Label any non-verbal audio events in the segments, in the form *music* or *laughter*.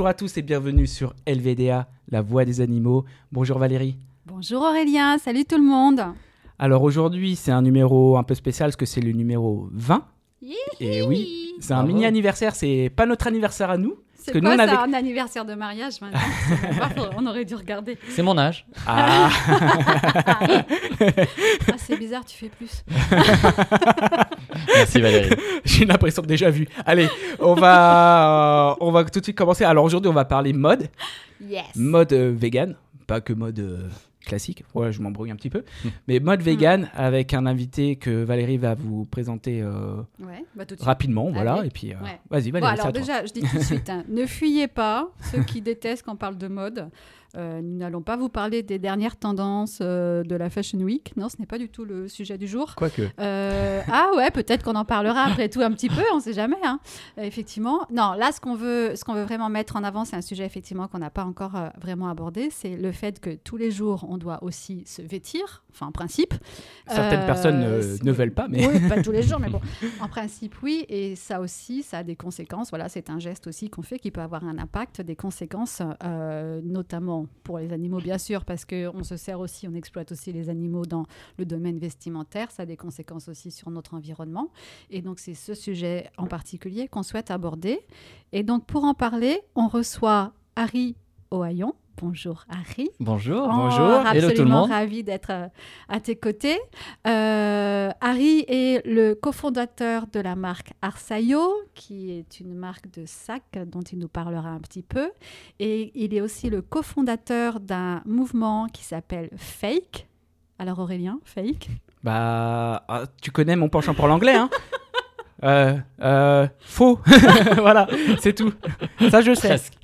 Bonjour à tous et bienvenue sur LVDA, la voix des animaux. Bonjour Valérie. Bonjour Aurélien, salut tout le monde. Alors aujourd'hui, c'est un numéro un peu spécial parce que c'est le numéro 20. Et oui, c'est un Bravo. mini anniversaire, c'est pas notre anniversaire à nous. C'est que quoi nous, on ça, avait- un anniversaire de mariage maintenant? Pas On aurait dû regarder. C'est mon âge. *laughs* Ah, Ah, c'est bizarre, tu fais plus. *laughs* Merci Valérie. *laughs* j'ai l'impression de déjà vu. Allez, on va, euh, on va tout de suite commencer. Alors aujourd'hui, on va parler mode, Yes. mode euh, vegan, pas que mode euh, classique. Ouais, je m'embrouille un petit peu, mais mode vegan avec un invité que Valérie va vous présenter euh, Ouais, bah tout de suite. rapidement, voilà. Allez. Et puis, euh, Ouais. vas-y, Bon, Valérie, c'est alors déjà, je dis tout de suite, hein, ne fuyez pas ceux qui *laughs* détestent quand on parle de mode. Euh, nous n'allons pas vous parler des dernières tendances euh, de la Fashion Week. Non, ce n'est pas du tout le sujet du jour. Quoique. Euh, ah ouais, peut-être qu'on en parlera après tout un petit peu, on sait jamais. hein. Effectivement. Non, là, ce qu'on veut, ce qu'on veut vraiment mettre en avant, c'est un sujet effectivement qu'on n'a pas encore vraiment abordé, c'est le fait que tous les jours, on doit aussi se vêtir, enfin en principe. Certaines personnes ne veulent pas, mais Oui, pas tous les jours, mais bon, *laughs* en principe, oui. Et ça aussi, ça a des conséquences. Voilà, c'est un geste aussi qu'on fait qui peut avoir un impact, des conséquences, euh, pour les animaux, bien sûr, parce qu'on se sert aussi, on exploite aussi les animaux dans le domaine vestimentaire. Ça a des conséquences aussi sur notre environnement. Et donc, c'est ce sujet en particulier qu'on souhaite aborder. Et donc, pour en parler, on reçoit Harry Ohaillon. Bonjour Harry. Bonjour. Oh, Bonjour. Hello tout le Absolument monde. ravi d'être euh, à tes côtés. Euh, Harry est le cofondateur de la marque Arsayo, qui est une marque de sacs dont il nous parlera un petit peu. Et il est aussi le cofondateur d'un mouvement qui s'appelle Fake. Alors Aurélien, Fake? Bah, ah, tu connais mon penchant pour l'anglais, hein? *laughs* Euh, euh, faux. *laughs* voilà, c'est tout. Ça, je sais. Presque.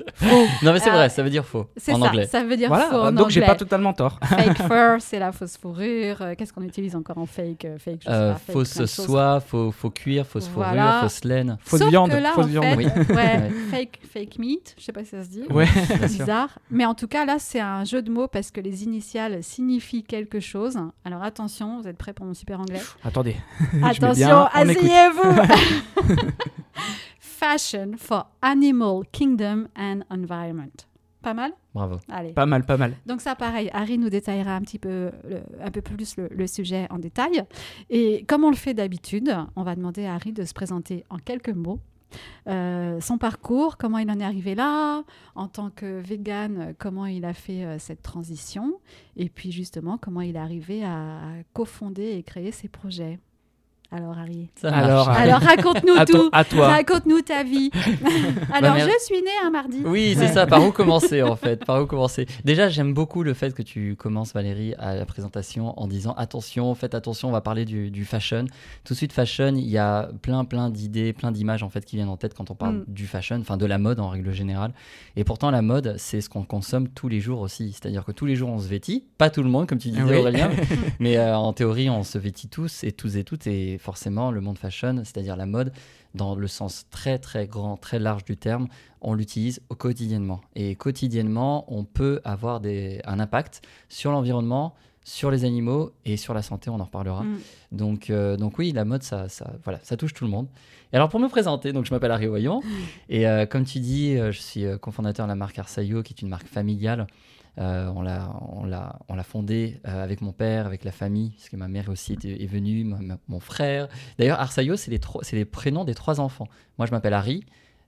Non mais c'est Ah, vrai, ça veut dire faux C'est en ça, anglais. ça veut dire Voilà, faux en donc j'ai pas totalement tort. Fake *laughs* fur, c'est la fausse fourrure. Euh, Qu'est-ce qu'on utilise encore en fake euh, Fake, je sais Euh, pas, fake, fausse soie, faux, faux cuir, fausse fourrure, fausse laine. Fausse Sauf viande. que là, fausse en viande. fait, Oui. *laughs* ouais, fake, fake meat, je sais pas si ça se dit. Ouais. C'est bizarre. Mais en tout cas, là, c'est un jeu de mots parce que les initiales signifient quelque chose. Alors attention, vous êtes prêts pour mon super anglais? Attendez. *laughs* Attention, asseyez-vous Fashion for Animal Kingdom and Environment. Pas mal? Bravo. Allez. Pas mal, pas mal. Donc ça, pareil, Harry nous détaillera un petit peu, le- un peu plus le, le sujet en détail. Et comme on le fait d'habitude, on va demander à Harry de se présenter en quelques mots. Euh, son parcours, comment il en est arrivé là, en tant que vegan, comment il a fait euh, cette transition, et puis justement comment il est arrivé à, à cofonder et créer ses projets. Alors Harry, Ça marche. Alors, Harry. alors raconte-nous tout, to- à toi. raconte-nous ta vie. *laughs* alors je suis née un mardi. Oui, c'est Ouais. ça. Par où commencer en fait? Par où commencer? Déjà, j'aime beaucoup le fait que tu commences, Valérie, à la présentation en disant attention, faites attention, on va parler du, du fashion. Tout de suite, fashion, il y a plein, plein d'idées, plein d'images en fait qui viennent en tête quand on parle Mm. du fashion, enfin de la mode en règle générale. Et pourtant, la mode, c'est ce qu'on consomme tous les jours aussi. C'est-à-dire que tous les jours, on se vêtit. Pas tout le monde, comme tu disais, Oui. Aurélien, *laughs* mais euh, en théorie, on se vêtit tous et tous et toutes. Et forcément, le monde fashion, c'est-à-dire la mode, dans le sens très très grand, très large du terme, on l'utilise au quotidiennement. Et quotidiennement, on peut avoir des, un impact sur l'environnement, sur les animaux et sur la santé, on en reparlera. Mm. Donc, euh, donc oui, la mode, ça, ça, voilà, ça touche tout le monde. Et alors pour me présenter, donc je m'appelle Harry Voyant, et euh, comme tu dis, euh, je suis cofondateur de la marque Arsayo, qui est une marque familiale. Euh, on l'a, on l'a, on l'a fondée euh, avec mon père, avec la famille, puisque ma mère aussi est venue, mon frère. D'ailleurs, Arsayo, c'est les, les prénoms des trois enfants. Moi, je m'appelle Harry,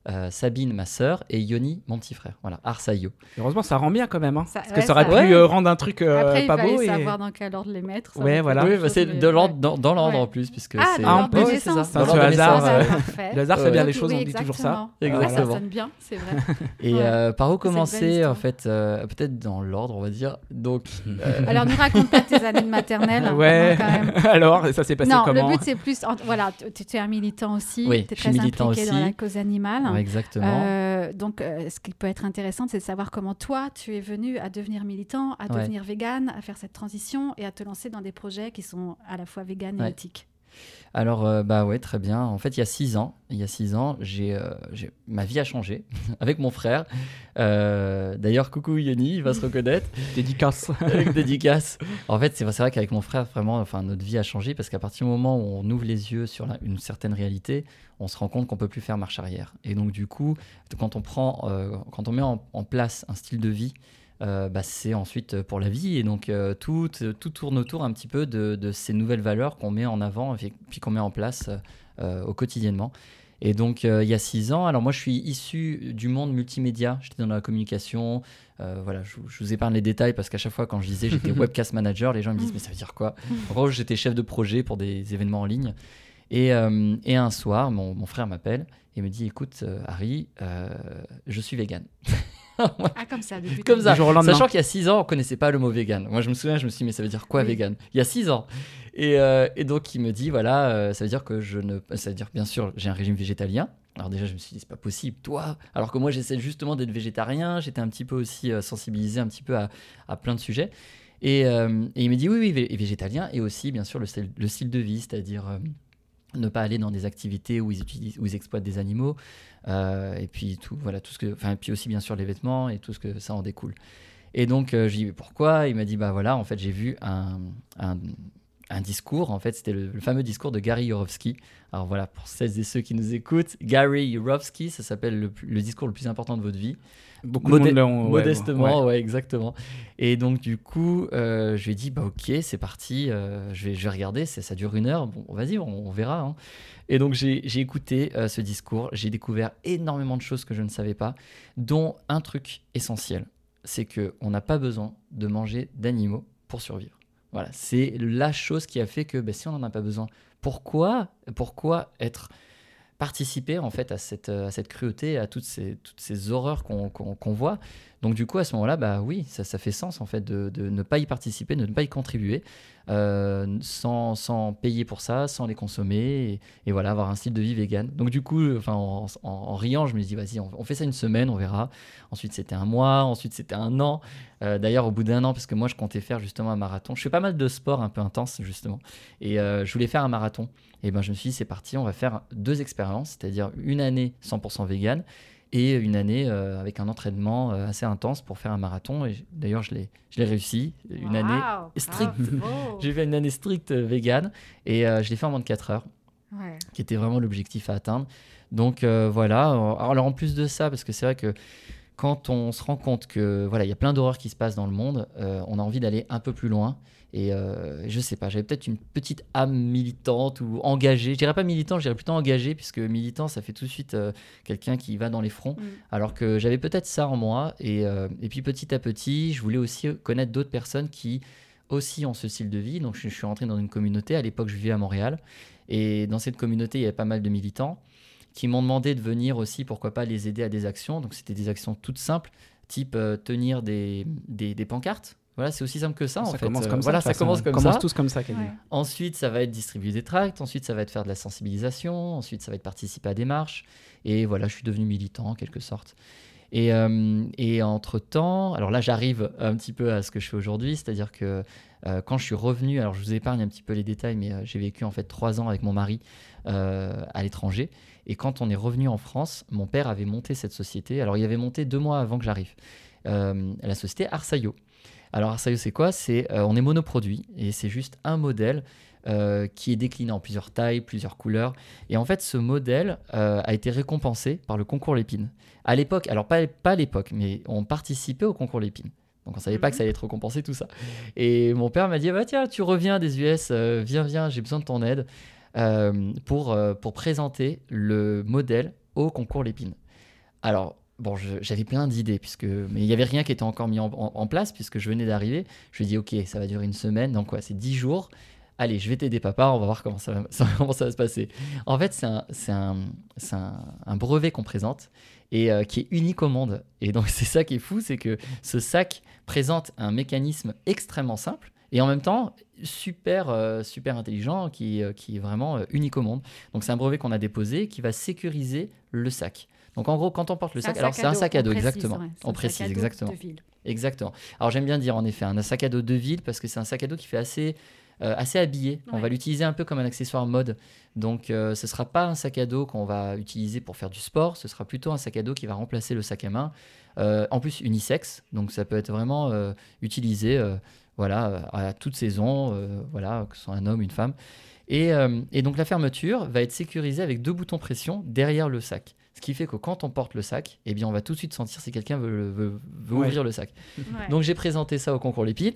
euh, Sabine, ma sœur, et Yoni, mon petit frère. Voilà, Arsayo. Heureusement, ça rend bien quand même. hein. Ça- Parce ouais, que ça aurait ça- pu Ouais. euh, rendre un truc euh, Après, il pas fallait beau. Et... savoir dans quel ordre les mettre. ça Ouais, voilà. oui, bah, c'est mais- de l'ordre, ouais. dans, dans l'ordre Ouais. en plus, puisque Ah, c'est. dans Ah, l'ordre oui, de c'est ça. C'est de hasard. ouais. Parfait. Le hasard fait bien les choses, on dit toujours ça. exactement. Ça sonne bien, c'est vrai. *laughs* Et par où commencer. En fait, peut-être dans l'ordre, on va dire. Donc, Alors, ne raconte pas tes années de maternelle. hein, Ouais. *laughs* Alors, ça s'est passé non, comment le but c'est plus. en- Voilà, tu es un militant aussi. Oui, tu es je suis très militant impliqué dans aussi. la cause animale. Exactement. Euh, donc, euh, ce qui peut être intéressant, c'est de savoir comment toi, tu es venu à devenir militant, à Ouais. devenir vegan, à faire cette transition et à te lancer dans des projets qui sont à la fois vegan et éthiques. Alors, euh, bah ouais, très bien. En fait, il y a six ans, il y a six ans, j'ai, euh, ma vie a changé *laughs* avec mon frère. Euh, d'ailleurs, coucou Yoni, il va se reconnaître. *laughs* Dédicace. avec dédicace. En fait, c'est vrai, qu'avec mon frère, vraiment, enfin, notre vie a changé parce qu'à partir du moment où on ouvre les yeux sur la- une certaine réalité, on se rend compte qu'on peut plus faire marche arrière. Et donc, du coup, quand on prend, quand on met en, en place un style de vie, euh, bah, c'est ensuite pour la vie. Et donc, euh, tout, tout tourne autour un petit peu de, de ces nouvelles valeurs qu'on met en avant et puis qu'on met en place euh, au quotidiennement. Et donc, euh, il y a six ans, alors moi, je suis issu du monde multimédia. J'étais dans la communication. Euh, voilà, je, je vous épargne les détails parce qu'à chaque fois, quand je disais j'étais *laughs* webcast manager, les gens me disent mais ça veut dire quoi? En gros, j'étais chef de projet pour des événements en ligne. Et, euh, et un soir, mon, mon frère m'appelle et me dit écoute, euh, Harry, euh, je suis vegan. *laughs* *laughs* Ah, comme ça, depuis Comme ça, sachant qu'il y a 6 ans, on connaissait pas le mot vegan. Moi, je me souviens, je me suis dit, mais ça veut dire quoi Oui. vegan? Il y a 6 ans. Et, euh, et donc, il me dit, voilà, euh, ça veut dire que je ne. Ça veut dire, bien sûr, j'ai un régime végétalien. Alors, déjà, je me suis dit, c'est pas possible, toi. Alors que moi, j'essaie justement d'être végétarien. J'étais un petit peu aussi euh, sensibilisé un petit peu à, à plein de sujets. Et, euh, et il me dit, oui, oui, vé- végétalien. Et aussi, bien sûr, le style, le style de vie, c'est-à-dire. Ne pas aller dans des activités où ils, utilisent, exploitent des animaux, euh, et puis tout, voilà, tout ce que, enfin, puis aussi bien sûr les vêtements et tout ce que ça en découle. Et donc euh, je lui ai dit pourquoi? Il m'a dit bah voilà, en fait j'ai vu un, un discours, en fait c'était le, le fameux discours de Gary Yourofsky. Alors voilà, pour celles et ceux qui nous écoutent, Gary Yourofsky, ça s'appelle le, discours le plus important de votre vie. Beaucoup Modé- de monde modestement, ouais. ouais. exactement. Et donc, du coup, euh, je lui ai dit, bah ok, c'est parti, euh, je, vais, je vais regarder, ça dure une heure, bon, vas-y, on, on verra. hein. Et donc, j'ai écouté euh, ce discours, j'ai découvert énormément de choses que je ne savais pas, dont un truc essentiel, c'est que on n'a pas besoin de manger d'animaux pour survivre. Voilà, c'est la chose qui a fait que bah, si on n'en a pas besoin, pourquoi, pourquoi être participer en fait à cette, euh, à cette cruauté, à toutes ces, toutes ces horreurs qu'on qu'on voit. Donc du coup à ce moment-là, bah oui, ça, ça fait sens en fait de, de ne pas y participer, de ne pas y contribuer, euh, sans, sans payer pour ça, sans les consommer, et, voilà, avoir un style de vie vegan. Donc du coup, en, en- riant, je me dis, vas-y, on, fait ça une semaine, on verra. Ensuite c'était un mois, ensuite c'était un an. Euh, D'ailleurs au bout d'un an, parce que moi je comptais faire justement un marathon, je fais pas mal de sport un peu intense justement, et je voulais faire un marathon. Et ben je me suis dit, c'est parti, on va faire deux expériences, c'est-à-dire une année 100% vegan et une année euh, avec un entraînement euh, assez intense pour faire un marathon. Et d'ailleurs, je l'ai je l'ai réussi, une année. Waouh, stricte. *laughs* J'ai fait une année stricte euh, vegan et euh, je l'ai fait en moins de 4 heures, Ouais. qui était vraiment l'objectif à atteindre. Donc euh, voilà. Alors en plus de ça, parce que c'est vrai que quand on se rend compte que voilà, il y a plein d'horreurs qui se passent dans le monde, on a envie d'aller un peu plus loin. Et euh, je sais pas, j'avais peut-être une petite âme militante ou engagée. Je dirais pas militant, je dirais plutôt engagé, puisque militant, ça fait tout de suite euh, quelqu'un qui va dans les fronts. Mm. Alors que j'avais peut-être ça en moi. Et, euh, et puis petit à petit, je voulais aussi connaître d'autres personnes qui aussi ont ce style de vie. Donc je, je suis rentré dans une communauté. À l'époque, je vivais à Montréal. Et dans cette communauté, il y avait pas mal de militants qui m'ont demandé de venir aussi, pourquoi pas, les aider à des actions. Donc c'était des actions toutes simples, type tenir des, des, des pancartes. Voilà, c'est aussi simple que ça, en Ça fait. commence Euh, comme ça. Voilà, ça façon. commence comme On commence ça. tous comme ça. Ouais. Ensuite, ça va être distribuer des tracts. Ensuite, ça va être faire de la sensibilisation. Ensuite, ça va être participer à des marches. Et voilà, je suis devenu militant en quelque sorte. Et, euh, et entre-temps, alors là, j'arrive un petit peu à ce que je fais aujourd'hui, c'est-à-dire que euh, quand je suis revenu, alors je vous épargne un petit peu les détails, mais euh, j'ai vécu en fait trois ans avec mon mari euh, à l'étranger. Et quand on est revenu en France, mon père avait monté cette société. Alors, il avait monté deux mois avant que j'arrive. Euh, la société Arsaio. Alors, Arsaio, c'est quoi? C'est euh, on est monoproduit et c'est juste un modèle euh, qui est décliné en plusieurs tailles, plusieurs couleurs. Et en fait, ce modèle euh, a été récompensé par le concours Lépine. À l'époque, alors pas, pas à l'époque, mais on participait au concours Lépine. Donc on savait pas que ça allait être récompensé tout ça. Et mon père m'a dit bah tiens tu reviens des US, viens viens j'ai besoin de ton aide pour pour présenter le modèle au concours Lépine. Alors bon j'avais plein d'idées puisque mais il y avait rien qui était encore mis en, place puisque je venais d'arriver. Je lui ai dit ok ça va durer une semaine donc quoi c'est 10 jours. Allez, je vais t'aider, papa, on va voir comment ça va, *laughs* se passer. En fait, c'est un, brevet qu'on présente et euh, qui est unique au monde. Et donc, *laughs* c'est ça qui est fou, c'est que ce sac présente un mécanisme extrêmement simple et en même temps super, euh, super intelligent qui, euh, est vraiment unique au monde. Donc, c'est un brevet qu'on a déposé qui va sécuriser le sac. Donc, en gros, quand on porte le sac, alors c'est un sac à dos, exactement. ouais, On précise, sac à dos exactement. de ville. Exactement. Alors j'aime bien dire en effet un sac à dos de ville parce que c'est un sac à dos qui fait assez euh, assez habillé. On va l'utiliser un peu comme un accessoire mode. Donc, euh, ce ne sera pas un sac à dos qu'on va utiliser pour faire du sport. Ce sera plutôt un sac à dos qui va remplacer le sac à main. Euh, en plus, unisexe. Donc, ça peut être vraiment utilisé voilà, à toute saison, voilà, que ce soit un homme, une femme. Et, et donc, la fermeture va être sécurisée avec deux boutons pression derrière le sac. Ce qui fait que quand on porte le sac, eh bien, on va tout de suite sentir si quelqu'un veut, veut- veut Ouais. ouvrir le sac. Ouais. Donc j'ai présenté ça au concours Lépide.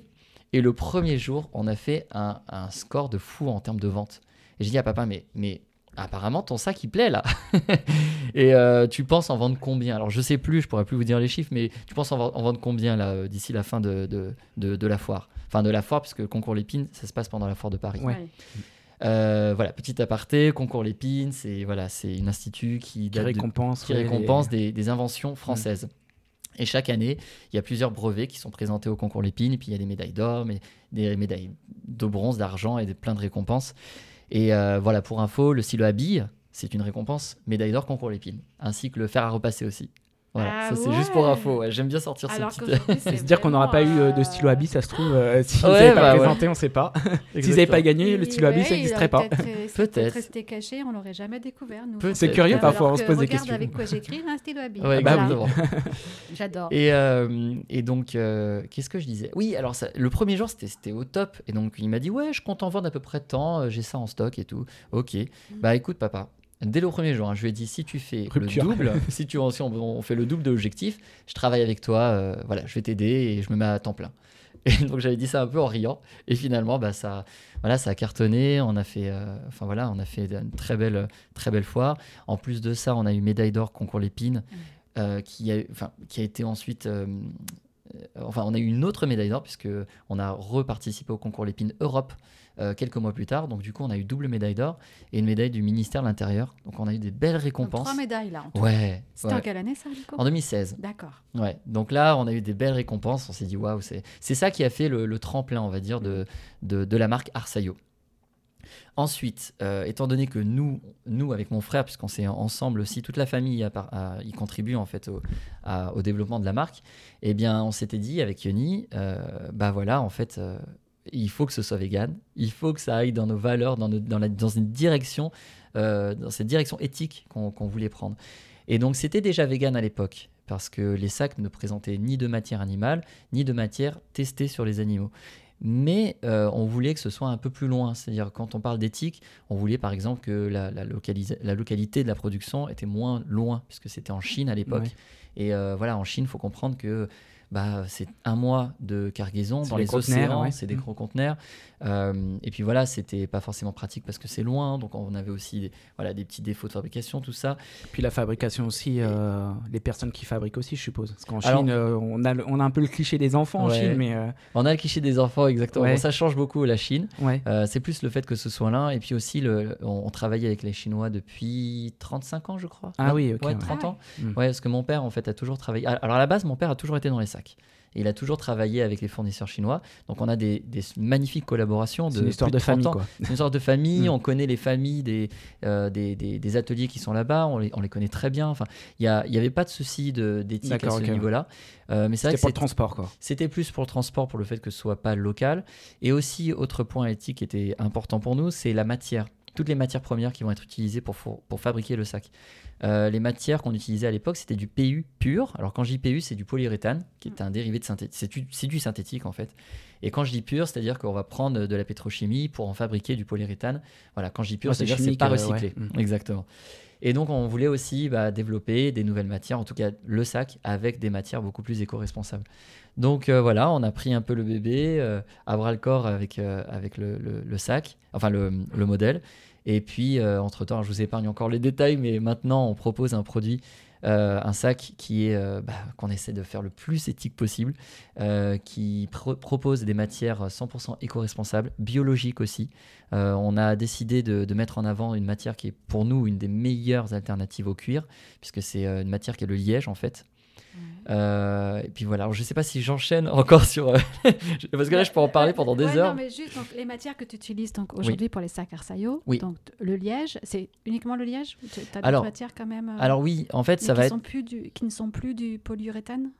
Et le premier jour, on a fait un, un score de fou en termes de vente. Et j'ai dit à papa, mais, mais apparemment ton sac il plaît là. *laughs* et euh, tu penses en vendre combien? Alors je sais plus, je pourrais plus vous dire les chiffres, mais tu penses en, vend- en vendre combien là euh, d'ici la fin de, de, de- de la foire? Enfin de la foire, puisque le concours Lépine, ça se passe pendant la foire de Paris. Ouais. Euh, voilà, petit aparté, concours Lépine, c'est voilà, c'est un institut qui, Qui date de- récompense. qui ouais, récompense les- des, des inventions françaises. Et chaque année, il y a plusieurs brevets qui sont présentés au concours Lépine, et puis il y a des médailles d'or, mais des médailles de bronze, d'argent et des, plein de récompenses. Et euh, voilà, pour info, le stylo à billes, c'est une récompense médaille d'or concours Lépine, ainsi que le fer à repasser aussi. Voilà, Ah ça c'est juste pour info. ouais. J'aime bien sortir ces Alors petites. qu'aujourd'hui, *laughs* c'est Se dire qu'on n'aura pas eu euh, de stylo à billes, ça se trouve, euh, *laughs* si vous Ouais, n'avez bah pas ouais. présenté, on ne sait pas. *laughs* si vous n'avez Exactement. pas gagné, le stylo à billes, ouais, ça n'existerait pas. peut-être, c'est Peut-être. caché, on l'aurait jamais découvert. nous. C'est curieux, Alors parfois, on se pose des regarde questions. avec quoi j'écris un stylo à billes. Ouais, bah Voilà. oui. J'adore. Et, euh, et donc, euh, qu'est-ce que je disais? Oui, alors ça- le premier jour, c'était c'était au top. Et donc, il m'a dit Ouais, je compte en vendre à peu près tant, j'ai ça en stock et tout. Ok. Bah écoute, papa, dès le premier jour, hein, je lui ai dit Si tu fais Rupture. le double, *laughs* si, tu, si on, on fait le double de l'objectif, je travaille avec toi, euh, voilà, je vais t'aider et je me mets à temps plein. *laughs* Et donc, j'avais dit ça un peu en riant. Et finalement, bah, ça, voilà, ça a cartonné. On a fait, euh, enfin voilà, on a fait une très belle, très belle foire. En plus de ça, on a eu médaille d'or concours Lépine, euh, qui, a, enfin, qui a été ensuite. euh, enfin, on a eu une autre médaille d'or puisque on a reparticipé au concours Lépine Europe euh, quelques mois plus tard. Donc du coup, on a eu double médaille d'or et une médaille du ministère de l'Intérieur. Donc on a eu des belles Donc, récompenses. trois médailles là. en tout. Ouais. C'était en quelle année ça, En 2016. D'accord. Ouais. Donc là, on a eu des belles récompenses. On s'est dit waouh, c'est c'est ça qui a fait le, le tremplin, on va dire, de, de, de la marque Arsayo. Ensuite, euh, étant donné que nous, nous avec mon frère, puisqu'on s'est ensemble aussi, toute la famille y contribue en fait au, à- au développement de la marque, eh bien, on s'était dit avec Yoni, euh, bah voilà, en fait, euh, il faut que ce soit vegan, il faut que ça aille dans nos valeurs, dans, nos- dans, la- dans une direction, euh, dans cette direction éthique qu'on voulait prendre. Et donc, c'était déjà vegan à l'époque, parce que les sacs ne présentaient ni de matière animale, ni de matière testée sur les animaux. Mais euh, on voulait que ce soit un peu plus loin. C'est-à-dire, quand on parle d'éthique, on voulait par exemple que la, la, localisa- la localité de la production était moins loin, puisque c'était en Chine à l'époque. Ouais. Et euh, voilà, en Chine, il faut comprendre que bah, c'est un mois de cargaison dans les océans, ouais. c'est des Mm. gros conteneurs. Euh, et puis voilà, c'était pas forcément pratique parce que c'est loin, donc on avait aussi des, voilà, des petits défauts de fabrication, tout ça. Puis la fabrication aussi, euh, les personnes qui fabriquent aussi, je suppose. Parce qu'en Alors- Chine, euh, on, a, le- on a un peu le cliché des enfants en. Chine, mais euh, On a le cliché des enfants, exactement. Ouais. Bon, ça change beaucoup la Chine. ouais. Euh, c'est plus le fait que ce soit là. Et puis aussi, le, on, on travaillait avec les Chinois depuis 35 ans, je crois. Ah oui, ok, Ouais, ouais. 30 Ah ans. ouais. Mm. Ouais, parce que mon père, en fait, a toujours travaillé. Ah, Alors, à la base, mon père a toujours été dans les sacs. Et il a toujours travaillé avec les fournisseurs chinois. Donc, on a des, des magnifiques collaborations de C'est une histoire de 30 famille. C'est une sorte de famille. On connaît les familles des, euh, des, des- des ateliers qui sont là-bas. On les, on les connaît très bien. Enfin, il n'y avait pas de souci de- d'éthique à ce niveau-là. Euh, mais C'était pour le transport, quoi. c'était plus pour le transport, pour le fait que ce soit pas local. Et aussi, autre point éthique qui était important pour nous, c'est la matière. Toutes les matières premières qui vont être utilisées pour, pour fabriquer le sac. Euh, les matières qu'on utilisait à l'époque, c'était du PU pur. Alors quand je dis PU, c'est du polyuréthane, qui est un dérivé de synthétique. C'est du, synthétique en fait. Et quand je dis pur, c'est-à-dire qu'on va prendre de la pétrochimie pour en fabriquer du polyuréthane. Voilà, quand je dis pur, c'est-à-dire que c'est pas euh, recyclé. ouais. Mm. Exactement. Et donc on voulait aussi bah, développer des nouvelles matières, en tout cas le sac, avec des matières beaucoup plus éco-responsables. Donc euh, voilà, on a pris un peu le bébé euh, à bras le corps avec, euh, avec le, sac, enfin le, le modèle. Et puis, entre-temps, je vous épargne encore les détails, mais maintenant, on propose un produit, un sac qui est bah, qu'on essaie de faire le plus éthique possible, qui pro- propose des matières 100% éco-responsables, biologiques aussi. On a décidé de, de mettre en avant une matière qui est pour nous une des meilleures alternatives au cuir, puisque c'est une matière qui est le liège en fait. Euh, et puis voilà, Alors, je ne sais pas si j'enchaîne encore sur... euh, *laughs* parce que là, je peux en parler pendant des Ouais, heures. Non, mais juste donc, les matières que tu utilises donc aujourd'hui pour les sacs Arsayo. Oui. Donc le liège, c'est uniquement le liège. Tu as d'autres matières quand même. euh, Alors oui, en fait, ça qui va être... sont plus du, qui ne sont plus du polyuréthane?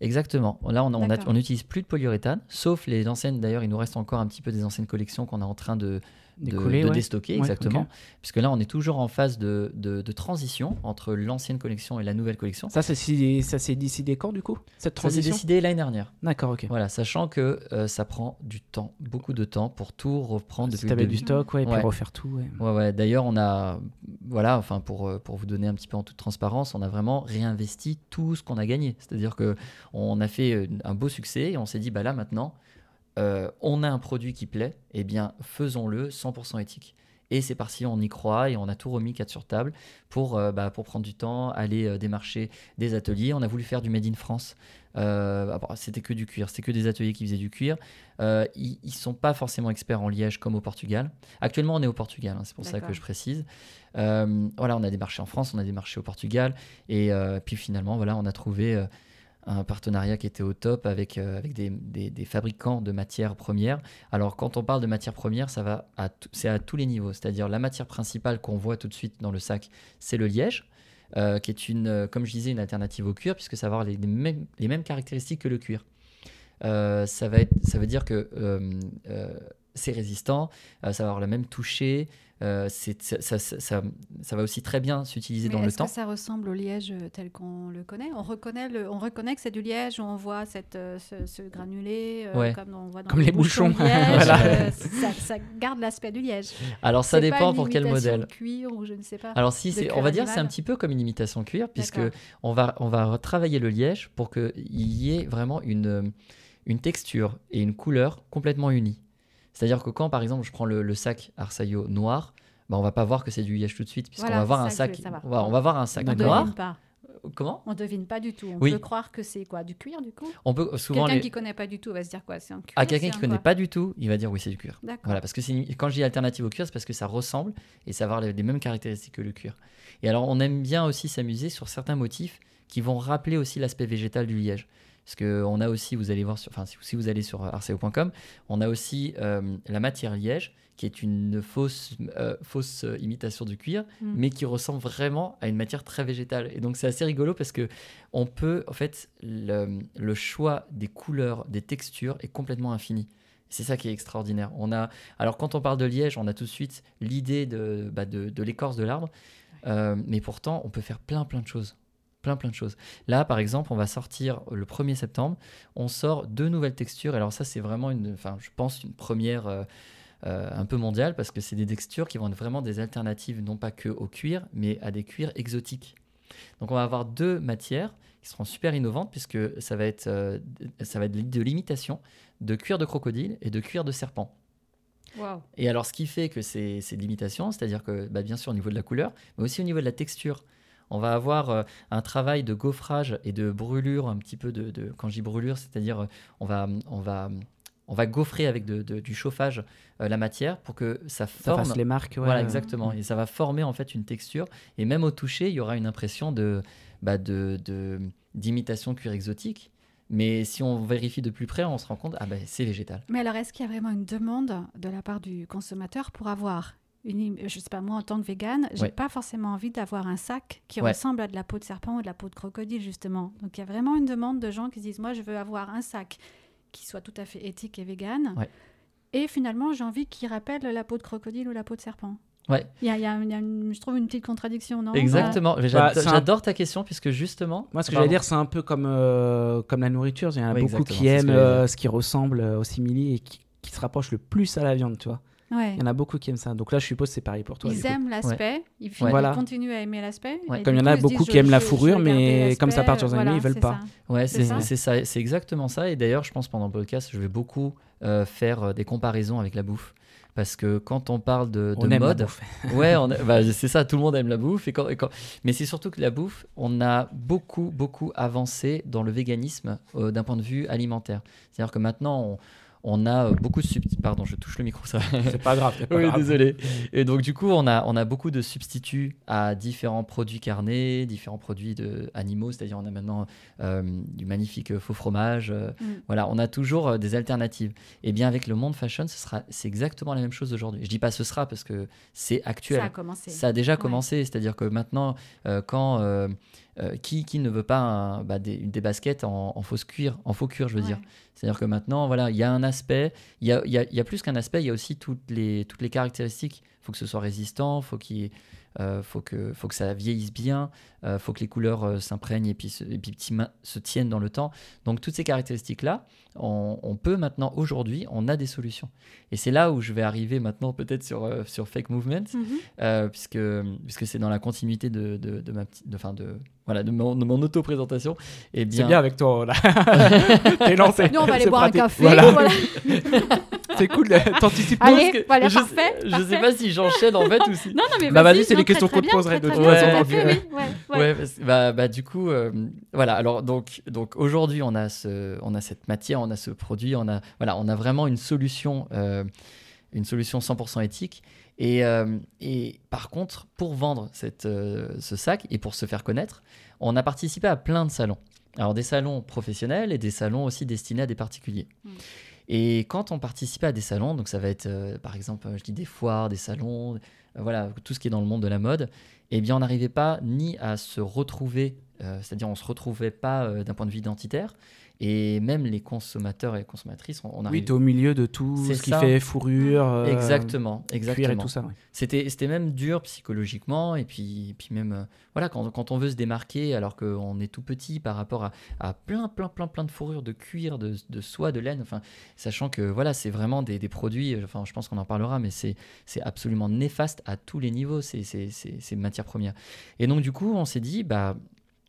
Exactement. Là, on n'utilise plus de polyuréthane, sauf les anciennes. D'ailleurs, il nous reste encore un petit peu des anciennes collections qu'on est en train de, de, Décoller, de ouais. déstocker, Ouais, exactement. Puisque là, on est toujours en phase de, de- de transition entre l'ancienne collection et la nouvelle collection. Ça, c'est si- ça s'est décidé quand, du coup Cette Ça s'est transition? décidé l'année dernière. D'accord, ok. Voilà, sachant que euh, ça prend du temps, beaucoup de temps pour tout reprendre Si depuis le t'avais du stock, ouais, et puis refaire tout, ouais. Ouais, ouais. D'ailleurs, on a, voilà, enfin pour, euh, pour vous donner un petit peu en toute transparence, on a vraiment réinvesti tout ce qu'on a gagné. C'est-à-dire que on a fait euh, un beau succès et on s'est dit, bah là maintenant, euh, on a un produit qui plaît, eh bien faisons-le 100% éthique. Et c'est parti, on y croit et on a tout remis 4 sur table pour, euh, bah, pour prendre du temps, aller euh, démarcher des ateliers. On a voulu faire du Made in France. Euh, ah bon, c'était que du cuir, c'était que des ateliers qui faisaient du cuir. Euh, ils ne sont pas forcément experts en liège comme au Portugal. Actuellement, on est au Portugal, hein, c'est pour ça que je précise. Voilà, on a des marchés en France, on a des marchés au Portugal. Et puis finalement, voilà, on a trouvé un partenariat qui était au top avec, euh, avec des, des- fabricants de matières premières. Alors, quand on parle de matières premières, c'est à tous les niveaux. C'est-à-dire la matière principale qu'on voit tout de suite dans le sac, c'est le liège. euh, qui est une, euh, comme je disais, une alternative au cuir, puisque ça va avoir les, les mêmes, les mêmes caractéristiques que le cuir. Ça, va être, ça veut dire que c'est résistant, ça va avoir la même toucher, euh, c'est- ça, ça- ça- ça- ça va aussi très bien s'utiliser Mais dans le est-ce temps. que ça ressemble au liège euh, tel qu'on le connaît? On reconnaît, le, on reconnaît que c'est du liège, on voit cette, euh, ce, ce granulé, euh, Ouais. comme on voit dans Comme les bouchons de bouchons. liège, *laughs* Voilà. euh, ça, ça garde l'aspect du liège. Alors ça C'est pas dépend une pour quel imitation modèle. cuir ou je ne sais pas. Alors si on va dire c'est un petit peu comme une imitation cuir puisque on va on va retravailler le liège pour qu'il y ait vraiment une une texture et une couleur complètement unies. C'est-à-dire que quand par exemple je prends le, le sac Arsaio noir, bah, on va pas voir que c'est du liège tout de suite puisqu'on Voilà, va voir un sac on va voir un sac on devine noir. pas. Comment? On devine pas du tout. On Oui. peut croire que c'est quoi Du cuir du coup? On peut souvent Quelqu'un les... qui connaît pas du tout va se dire quoi C'est un cuir à quelqu'un c'est qui connaît pas du tout, il va dire oui c'est du cuir. D'accord. Voilà, parce que quand je dis alternative au cuir, c'est parce que ça ressemble et ça va avoir les mêmes caractéristiques que le cuir. Et alors, on aime bien aussi s'amuser sur certains motifs qui vont rappeler aussi l'aspect végétal du liège. Parce que on a aussi, vous allez voir, sur, enfin, si, vous allez sur arceo.com, on a aussi euh, la matière liège qui est une fausse, euh, fausse euh, imitation du cuir, Mm. mais qui ressemble vraiment à une matière très végétale. Et donc c'est assez rigolo parce que on peut, en fait, le, le choix des couleurs, des textures est complètement infini. C'est ça qui est extraordinaire. On a, alors quand on parle de liège, on a tout de suite l'idée de, bah, de, de l'écorce de l'arbre, Euh, mais pourtant on peut faire plein plein de choses. Plein plein de choses. Là, par exemple, on va sortir le 1er septembre, on sort deux nouvelles textures. Alors ça, c'est vraiment une, enfin, je pense une première euh, euh, un peu mondiale parce que c'est des textures qui vont être vraiment des alternatives, non pas que au cuir, mais à des cuirs exotiques. Donc on va avoir deux matières qui seront super innovantes puisque ça va être, euh, ça va être de l'imitation de cuir de crocodile et de cuir de serpent. Waouh. Et alors, ce qui fait que c'est c'est de l'imitation, c'est-à-dire que, bah, bien sûr, au niveau de la couleur, mais aussi au niveau de la texture. On va avoir euh, un travail de gaufrage et de brûlure, un petit peu de. de- quand je dis brûlure, c'est-à-dire euh, on va, on va, on va gaufrer avec de- de- du chauffage euh, la matière pour que ça Ça forme. fasse les marques. ouais. Voilà, exactement. Et ça va former en fait une texture. Et même au toucher, il y aura une impression de, bah, de, de- d'imitation cuir exotique. Mais si on vérifie de plus près, on se rend compte, ah ben c'est végétal. Mais alors, est-ce qu'il y a vraiment une demande de la part du consommateur pour avoir une, je sais pas, moi en tant que végane, j'ai Ouais. pas forcément envie d'avoir un sac qui Ouais. ressemble à de la peau de serpent ou de la peau de crocodile justement. Donc il y a vraiment une demande de gens qui se disent moi je veux avoir un sac qui soit tout à fait éthique et végane. Ouais. Et finalement j'ai envie qu'il rappelle la peau de crocodile ou la peau de serpent. Ouais. Il y a, il y a- il y a une- je trouve une petite contradiction, non? Exactement. Mais Bah, J'adore, un- ta question puisque justement. Moi, ce que j'allais dire, c'est un peu comme, euh, comme la nourriture. Il y en a Oui, beaucoup qui ce aiment euh, ce qui ressemble euh, au simili et qui, qui se rapproche le plus à la viande, tu vois. Ouais. Il y en a beaucoup qui aiment ça. Donc là, je suppose que c'est pareil pour toi. Ils aiment l'aspect, ils, finissent- Voilà. ils continuent à aimer l'aspect. Comme il y en a beaucoup qui aiment la fourrure, mais comme ça part sur un ils veulent pas. ça. Ouais, C'est ça exactement ça. Et d'ailleurs, je pense pendant le podcast, je vais beaucoup euh, faire euh, des comparaisons avec la bouffe. Parce que quand on parle de, de On aime la mode, bouffe. *laughs* ouais, bah, c'est ça, tout le monde aime la bouffe. Et quand, et quand- Mais c'est surtout que la bouffe, on a beaucoup, beaucoup avancé dans le véganisme euh, d'un point de vue alimentaire. C'est-à-dire que maintenant, on, on a beaucoup de substituts. Pardon, je touche le micro, ça. C'est pas grave. c'est pas Oui, grave. désolé. Et donc, du coup, on a, on a beaucoup de substituts à différents produits carnés, différents produits de animaux. C'est-à-dire, on a maintenant euh, du magnifique faux fromage. euh, Mm. Voilà, on a toujours euh, des alternatives. Et bien, avec le monde fashion, ce sera, c'est exactement la même chose aujourd'hui. Je dis pas ce sera parce que c'est actuel. Ça a commencé. Ça a déjà commencé, c'est-à-dire que maintenant, euh, quand euh, qui, qui ne veut pas bah, des, des baskets en, en fausse cuir, en faux cuir, je veux dire. C'est-à-dire que maintenant, voilà, il y a un aspect, il y a, y a- il y a plus qu'un aspect, il y a aussi toutes les, toutes les caractéristiques. Il faut que ce soit résistant, faut qu'il euh, faut, que, faut que ça vieillisse bien, euh, faut que les couleurs euh, s'imprègnent et puis, se, et puis se tiennent dans le temps. Donc toutes ces caractéristiques-là, on, on peut maintenant, aujourd'hui, on a des solutions. Et c'est là où je vais arriver maintenant peut-être sur, euh, sur Fake Movement, Mhm. euh, puisque, puisque c'est dans la continuité de, de, de ma petite... de- Enfin, de, voilà, de mon, de mon auto-présentation. Et C'est bien avec toi, là. *laughs* T'es lancé. Nous, on va aller boire pratique. un café. Voilà. voilà. *laughs* C'est cool, *laughs* t'anticipes. Allez, parce que voilà, je, parfait, Je parfait. sais pas si j'enchaîne en fait ou si... Non, non, mais Bah, vas-y, c'est les questions qu'on te poserait de toute façon, euh, ouais, bah, bah, du coup, euh, voilà. Alors donc, donc aujourd'hui, on a ce, on a cette matière, on a ce produit, on a, voilà, on a vraiment une solution, euh, une solution 100% éthique. Et, euh, et par contre, pour vendre cette, euh, ce sac et pour se faire connaître, on a participé à plein de salons. Alors des salons professionnels et des salons aussi destinés à des particuliers. Mm. Et quand on participait à des salons, donc ça va être euh, par exemple, je dis des foires, des salons, euh, voilà, tout ce qui est dans le monde de la mode, eh bien on n'arrivait pas ni à se retrouver, euh, c'est-à-dire on se retrouvait pas euh, d'un point de vue identitaire, et même les consommateurs et consommatrices, on, on Oui, t'es au milieu de tout ce qui fait fourrure, euh, exactement, cuir et tout ça. ouais. C'était, c'était même dur psychologiquement, et puis, puis même, euh, voilà, quand, quand on veut se démarquer alors qu'on est tout petit par rapport à, à plein, plein, plein, plein de fourrures, de cuir, de, de soie, de laine, enfin, sachant que voilà, c'est vraiment des, des produits, euh, enfin, je pense qu'on en parlera, mais c'est, c'est absolument néfaste à tous les niveaux, ces, ces, ces, ces matières premières. Et donc, du coup, on s'est dit, bah,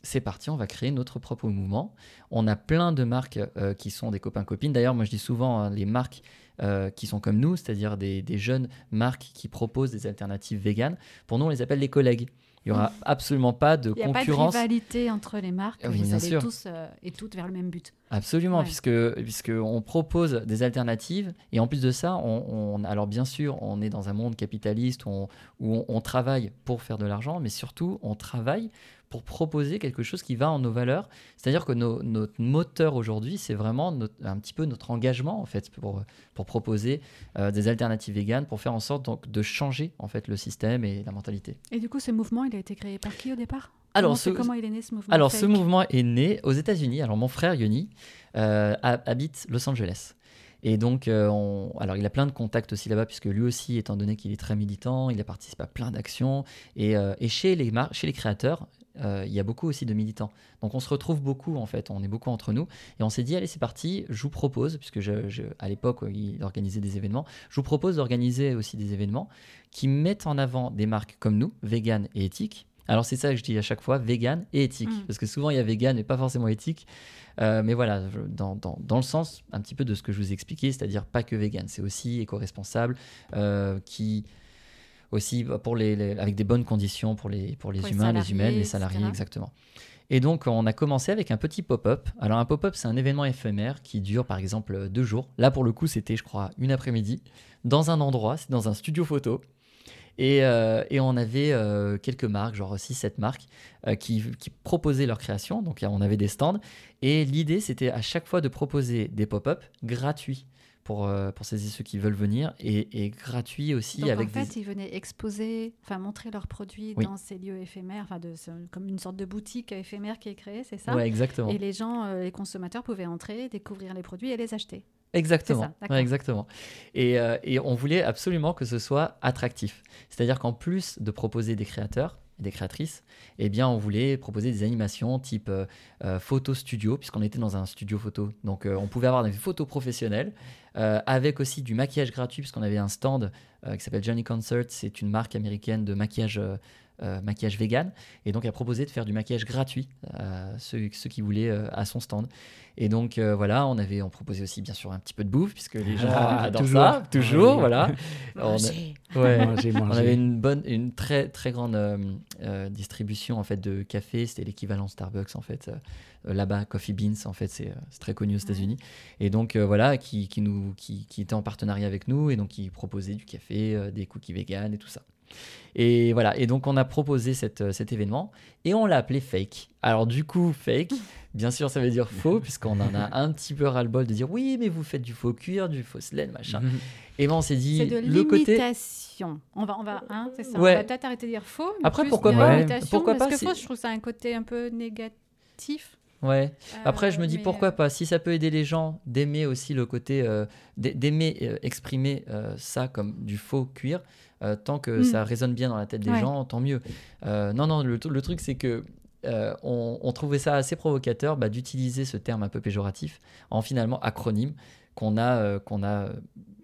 c'est parti, on va créer notre propre mouvement. On a plein de marques euh, qui sont des copains-copines. D'ailleurs, moi, je dis souvent, hein, les marques euh, qui sont comme nous, c'est-à-dire des, des jeunes marques qui proposent des alternatives véganes. Pour nous, on les appelle les collègues. Il n'y aura absolument pas de Il n'y a pas de concurrence. rivalité entre les marques. Oui, vous bien allez sûr. tous euh, et toutes vers le même but. Absolument, Ouais. puisque, puisque on propose des alternatives. Et en plus de ça, on, on- alors bien sûr, on est dans un monde capitaliste où on, où on- on travaille pour faire de l'argent, mais surtout, on travaille pour proposer quelque chose qui va en nos valeurs. C'est-à-dire que nos- notre moteur aujourd'hui, c'est vraiment notre- un petit peu notre engagement, en fait, pour, pour proposer euh, des alternatives véganes, pour faire en sorte donc, de changer, en fait, le système et la mentalité. Et du coup, ce mouvement, il a été créé par qui au départ? Alors, comment, ce- c'est- comment il est né ce mouvement Alors, ce mouvement est né aux États-Unis. Alors, mon frère Yoni euh, ha- habite Los Angeles. Et donc, euh, on- alors il a plein de contacts aussi là-bas, puisque lui aussi, étant donné qu'il est très militant, il a participé à plein d'actions. Et, euh, et chez, les mar- chez les créateurs, euh, il y a beaucoup aussi de militants. Donc, on se retrouve beaucoup, en fait, on est beaucoup entre nous. Et on s'est dit, allez, c'est parti, je vous propose, puisque je, je- à l'époque, il organisait des événements, je vous propose d'organiser aussi des événements qui mettent en avant des marques comme nous, vegan et éthiques. Alors, c'est ça que je dis à chaque fois, vegan et éthique. Mm. Parce que souvent, il y a vegan et pas forcément éthique. Euh, mais voilà, je- dans, dans- dans le sens un petit peu de ce que je vous ai expliqué, c'est-à-dire pas que vegan, c'est aussi éco-responsable, euh, qui aussi bah, pour les, les- avec des bonnes conditions pour les, pour les Pour humains, les humaines, les etc. salariés, exactement. Et donc, on a commencé avec un petit pop-up. Alors, un pop-up, c'est un événement éphémère qui dure, par exemple, deux jours. Là, pour le coup, c'était, je crois, une après-midi, dans un endroit, c'est dans un studio photo. Et, euh, et on avait euh, quelques marques, genre 6-7 marques, euh, qui, qui proposaient leur création. Donc, on avait des stands. Et l'idée, c'était à chaque fois de proposer des pop-up gratuits pour, euh, pour celles et ceux qui veulent venir et, et gratuits aussi Donc avec en fait, des. ils venaient exposer, enfin montrer leurs produits Oui. dans ces lieux éphémères, enfin comme une sorte de boutique éphémère qui est créée, c'est ça? Ouais, exactement. Et les gens, euh, les consommateurs pouvaient entrer, découvrir les produits et les acheter. Exactement. Ça. Ouais, exactement. Et, euh, et on voulait absolument que ce soit attractif. C'est-à-dire qu'en plus de proposer des créateurs des créatrices, eh bien, on voulait proposer des animations type euh, euh, photo studio, puisqu'on était dans un studio photo. Donc, euh, on pouvait avoir des photos professionnelles, avec aussi du maquillage gratuit, puisqu'on avait un stand qui s'appelle Johnny Concert. C'est une marque américaine de maquillage. Euh, maquillage vegan et donc elle proposé de faire du maquillage gratuit à ceux, ceux qui voulaient euh, à son stand et donc euh, voilà on avait on proposait aussi bien sûr un petit peu de bouffe puisque les gens Ah, adorent toujours. ça toujours Oui. voilà *laughs* on, ouais. Manger, On avait une bonne, une très très grande distribution en fait de café. C'était l'équivalent Starbucks en fait là-bas. Coffee Beans en fait, c'est c'est très connu aux États-Unis. Et donc voilà, qui, qui nous, qui, qui était en partenariat avec nous et donc qui proposait du café, des cookies vegan et tout ça. Et voilà, et donc on a proposé cette, euh, cet événement et on l'a appelé Fake. Alors du coup, Fake, bien sûr ça veut dire faux, puisqu'on en a un petit peu ras-le-bol de dire oui, mais vous faites du faux cuir, du faux laine, machin. Mhm. Et ben on s'est dit C'est de le côté... l'imitation. On va, on va, hein, c'est ça. Ouais. On va peut-être arrêter de dire faux. mais Après, plus pourquoi pas? Pourquoi parce pas, que c'est- faux, je trouve ça a un côté un peu négatif. Ouais. Après, je me Euh, dis pourquoi euh, pas? Si ça peut aider les gens d'aimer aussi le côté, euh, d'a- d'aimer euh, exprimer euh, ça comme du faux cuir, euh, tant que Mm. ça résonne bien dans la tête des Ouais. gens, tant mieux. Euh, non, non, le, le truc c'est que euh, on, on trouvait ça assez provocateur bah, d'utiliser ce terme un peu péjoratif en finalement acronyme qu'on a, euh, qu'on a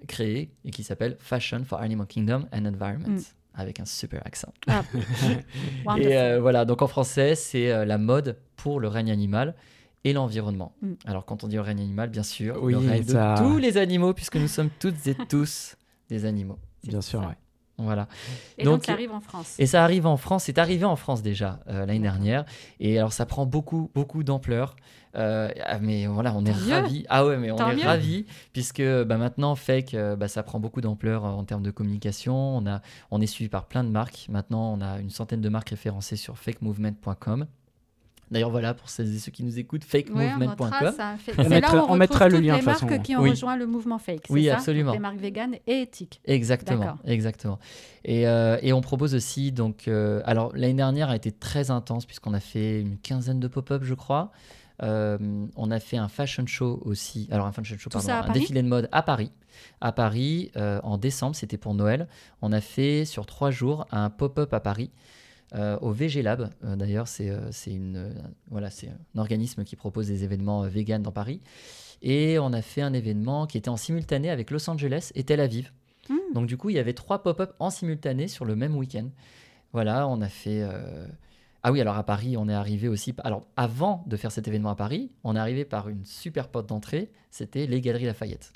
créé et qui s'appelle Fashion for Animal Kingdom and Environment. Mm. Avec un super accent. Ah. *laughs* Et euh, voilà, donc en français, c'est euh, la mode pour le règne animal et l'environnement. Mm. Alors quand on dit le règne animal, bien sûr, Oui, le règne ça- de tous les animaux, puisque nous sommes toutes et tous des animaux. Bien sûr, ça. ouais. Voilà. Et donc, donc, ça arrive en France. Et ça arrive en France, c'est arrivé en France déjà euh, l'année dernière. Et alors ça prend beaucoup, beaucoup d'ampleur. Euh, ah, mais voilà, on est ravis. Ah ouais, mais on Tant est ravis puisque bah, maintenant Fake, bah, ça prend beaucoup d'ampleur euh, en termes de communication. On, a, on est suivi par plein de marques. Maintenant, on a une centaine de marques référencées sur fakemovement.com. D'ailleurs, voilà, pour celles et ceux qui nous écoutent, Ouais, fakemovement.com. Fait- On C'est mettra- là où on, on mettra le lien, les de toute marques façon. qui ont Oui. rejoint le mouvement fake. c'est Oui, ça absolument. Les marques véganes et éthiques. Exactement, exactement. Et, euh, et on propose aussi, donc, euh, alors l'année dernière a été très intense puisqu'on a fait une quinzaine de pop-up, je crois. Euh, on a fait un fashion show aussi, alors un fashion show, Tout pardon, un défilé de mode à Paris. À Paris, euh, en décembre, c'était pour Noël. On a fait sur trois jours un pop-up à Paris. Euh, au VG Lab, Euh, d'ailleurs, c'est euh, voilà, un organisme qui propose des événements vegan dans Paris. Et on a fait un événement qui était en simultané avec Los Angeles et Tel Aviv. Hmm. Donc du coup, il y avait trois pop-up en simultané sur le même week-end. Voilà, on a fait... Ah oui, alors à Paris, on est arrivé aussi... Alors avant de faire cet événement à Paris, on est arrivé par une super porte d'entrée, c'était les Galeries Lafayette.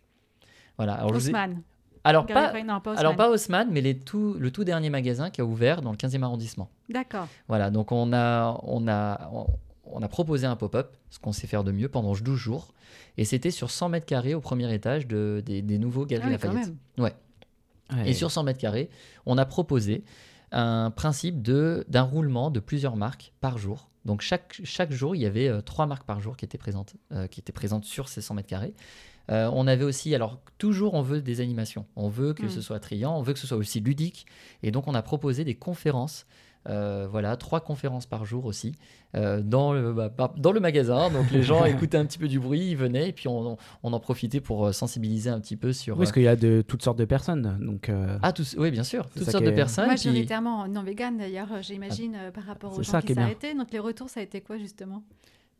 Voilà. Alors, Haussmann. Alors, pas... Pas alors Haussmann. pas Haussmann, mais les tout... le tout dernier magasin qui a ouvert dans le 15e arrondissement. D'accord. Voilà, donc on a, on a, on, on a proposé un pop-up, ce qu'on sait faire de mieux, pendant 12 jours. Et c'était sur 100 mètres carrés au premier étage de, des, des nouveaux Ah Galeries oui, quand Lafayette. même. Ouais. Et sur 100 mètres carrés, on a proposé un principe de- d'un roulement de plusieurs marques par jour. Donc chaque, chaque jour, il y avait euh, trois marques par jour qui étaient présentes, euh, qui étaient présentes sur ces 100 mètres carrés. Euh, on avait aussi, alors toujours on veut des animations, on veut que Mm. ce soit attrayant, on veut que ce soit aussi ludique. Et donc on a proposé des conférences, euh, voilà, trois conférences par jour aussi, euh, dans, le, bah, par- dans le magasin. Donc les gens *laughs* écoutaient un petit peu du bruit, ils venaient, et puis on, on en profitait pour euh, sensibiliser un petit peu sur... Oui, parce euh, qu'il y a de toutes sortes de personnes. Donc, euh, ah, tous, oui, bien sûr, toutes sortes qui de est- personnes. Majoritairement non vegan d'ailleurs, j'imagine, euh, par rapport aux C'est gens ça qui qui s'arrêtaient. Donc les retours, ça a été quoi justement?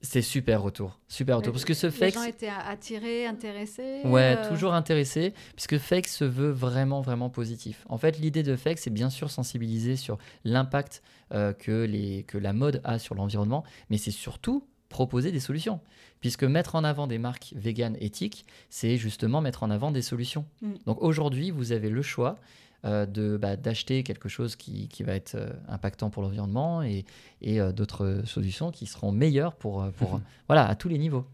C'est super retour, super retour. Les- Parce que ce Les fake, gens étaient attirés, intéressés. ouais, euh, toujours intéressé, puisque fake se veut vraiment, vraiment positif. En fait, l'idée de fake, c'est bien sûr sensibiliser sur l'impact euh, que, les, que la mode a sur l'environnement, mais c'est surtout proposer des solutions. Puisque mettre en avant des marques véganes éthiques, c'est justement mettre en avant des solutions. Mm. Donc aujourd'hui, vous avez le choix de bah, d'acheter quelque chose qui, qui va être euh, impactant pour l'environnement et, et euh, d'autres solutions qui seront meilleures pour, euh, pour voilà, à tous les niveaux.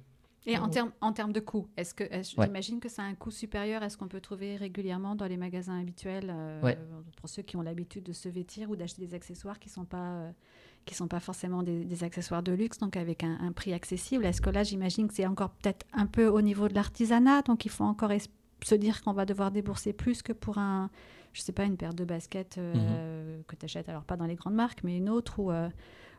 Et en termes en termes de coût, est-ce que est-ce- Ouais. j'imagine que ça a un coût supérieur à ce qu'on peut trouver régulièrement dans les magasins habituels euh, Ouais. pour ceux qui ont l'habitude de se vêtir ou d'acheter des accessoires qui sont pas euh, qui sont pas forcément des, des accessoires de luxe, donc avec un, un prix accessible. Est-ce que là, j'imagine que c'est encore peut-être un peu au niveau de l'artisanat, donc il faut encore se dire qu'on va devoir débourser plus que pour un, je sais pas, une paire de baskets euh, Mhm. que tu achètes, alors pas dans les grandes marques, mais une autre ou euh,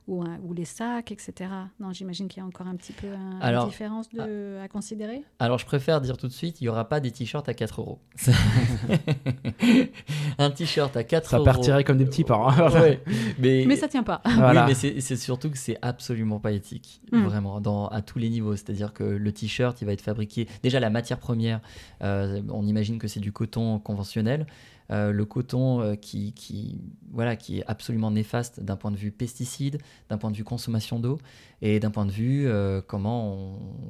ou, un- ou les sacs, etc. Non, j'imagine qu'il y a encore un petit peu un- Alors, une différence de, à considérer? Alors, je préfère dire tout de suite, il n'y aura pas des t-shirts à 4 euros. *laughs* un t-shirt à 4 ça euros. partirait comme des petits pains. Ouais, mais, Mais ça tient pas. Voilà. Oui, mais c'est surtout que c'est absolument pas éthique, Mm. vraiment, dans, à tous les niveaux. C'est-à-dire que le t-shirt, il va être fabriqué. Déjà, la matière première, euh, on imagine que c'est du coton conventionnel. Euh, le coton euh, qui, qui, voilà, qui est absolument néfaste d'un point de vue pesticide, d'un point de vue consommation d'eau et d'un point de vue euh, comment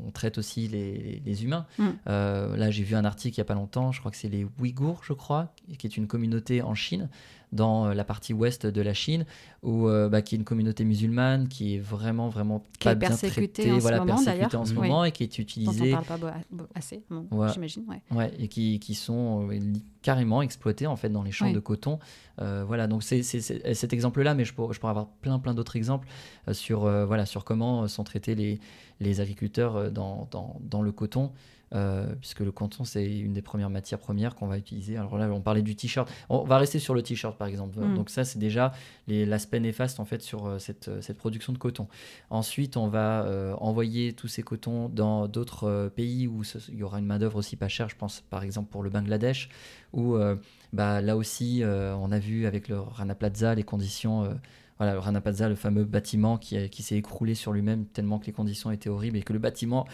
on, traite aussi les, les humains. Mm. Euh, là, j'ai vu un article il n'y a pas longtemps, je crois que c'est les Ouïghours, je crois, qui est une communauté en Chine, dans euh, la partie ouest de la Chine, où, euh, bah, qui est une communauté musulmane qui est vraiment, vraiment Qui pas est bien traitée, en ce voilà, moment, persécutée en ce Oui. moment et qui est dont on utilisée parle pas assez, bon, Ouais. j'imagine. Ouais. Ouais, et qui, qui sont carrément exploités en fait dans les champs Oui. de coton. Voilà, donc c'est cet exemple-là, mais je pourrais, je pourrais avoir plein plein d'autres exemples sur voilà sur comment euh, sont traités les, les agriculteurs euh, dans, dans, dans le coton. euh, puisque le coton c'est une des premières matières premières qu'on va utiliser. Alors là, on parlait du t-shirt. On va rester sur le t-shirt par exemple. Mm. Donc ça, c'est déjà l'aspect néfaste en fait sur euh, cette, euh, cette production de coton. Ensuite, on va euh, envoyer tous ces cotons dans d'autres euh, pays où ce- il y aura une main-d'œuvre aussi pas chère. Je pense par exemple pour le Bangladesh, où euh, bah, là aussi, euh, on a vu avec le Rana Plaza les conditions. Euh, voilà, le Rana Plaza, le fameux bâtiment qui, a- qui s'est écroulé sur lui-même tellement que les conditions étaient horribles et que le bâtiment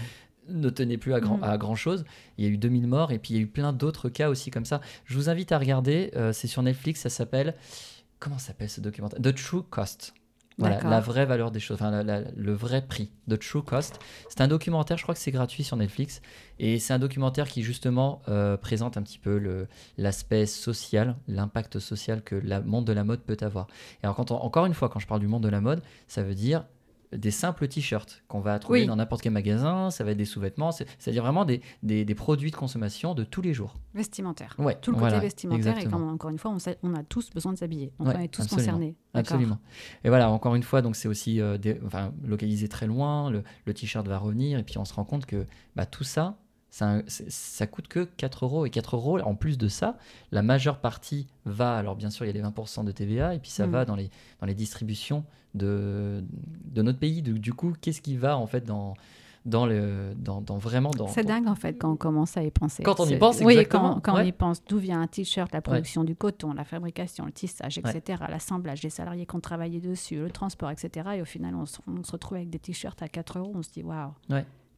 ne tenait plus à grand, Mm. à grand chose. Il y a eu 2000 morts et puis il y a eu plein d'autres cas aussi comme ça. Je vous invite à regarder, euh, c'est sur Netflix, ça s'appelle. Comment s'appelle ce documentaire? The True Cost. Voilà, la vraie valeur des choses, enfin la- la- le vrai prix, The True Cost. C'est un documentaire, je crois que c'est gratuit sur Netflix, et c'est un documentaire qui justement euh, présente un petit peu l'aspect social, l'impact social que le monde de la mode peut avoir. Et alors, quand on- encore une fois, quand je parle du monde de la mode, ça veut dire des simples t-shirts qu'on va trouver Oui. dans n'importe quel magasin, ça va être des sous-vêtements, c'est- c'est-à-dire vraiment des, des- des produits de consommation de tous les jours. Vestimentaire. Ouais, Tout le côté voilà, vestimentaire, et exactement. comme encore une fois, on, a tous besoin de s'habiller. Donc Ouais, on est tous absolument. concernés. Absolument. Et voilà, encore une fois, donc c'est aussi euh, des- enfin, localisé très loin, le, le t-shirt va revenir, et puis on se rend compte que bah, tout ça, ça, ça coûte que 4 euros. Et 4 euros, en plus de ça, la majeure partie va, alors bien sûr, il y a les 20% de TVA, et puis ça Mm. va dans les, dans les distributions de, de notre pays. Du, du coup, qu'est-ce qui va en fait dans, dans, le, dans, dans vraiment dans... C'est dingue en fait quand on commence à y penser. Quand on y C'est- pense, Oui, exactement, quand, quand on ouais. y pense, d'où vient un t-shirt, la production du coton, la fabrication, le tissage, Ouais. etc., l'assemblage, les salariés qui ont travaillé dessus, le transport, etc. Et au final, on se, on se retrouve avec des t-shirts à 4 euros. On se dit waouh.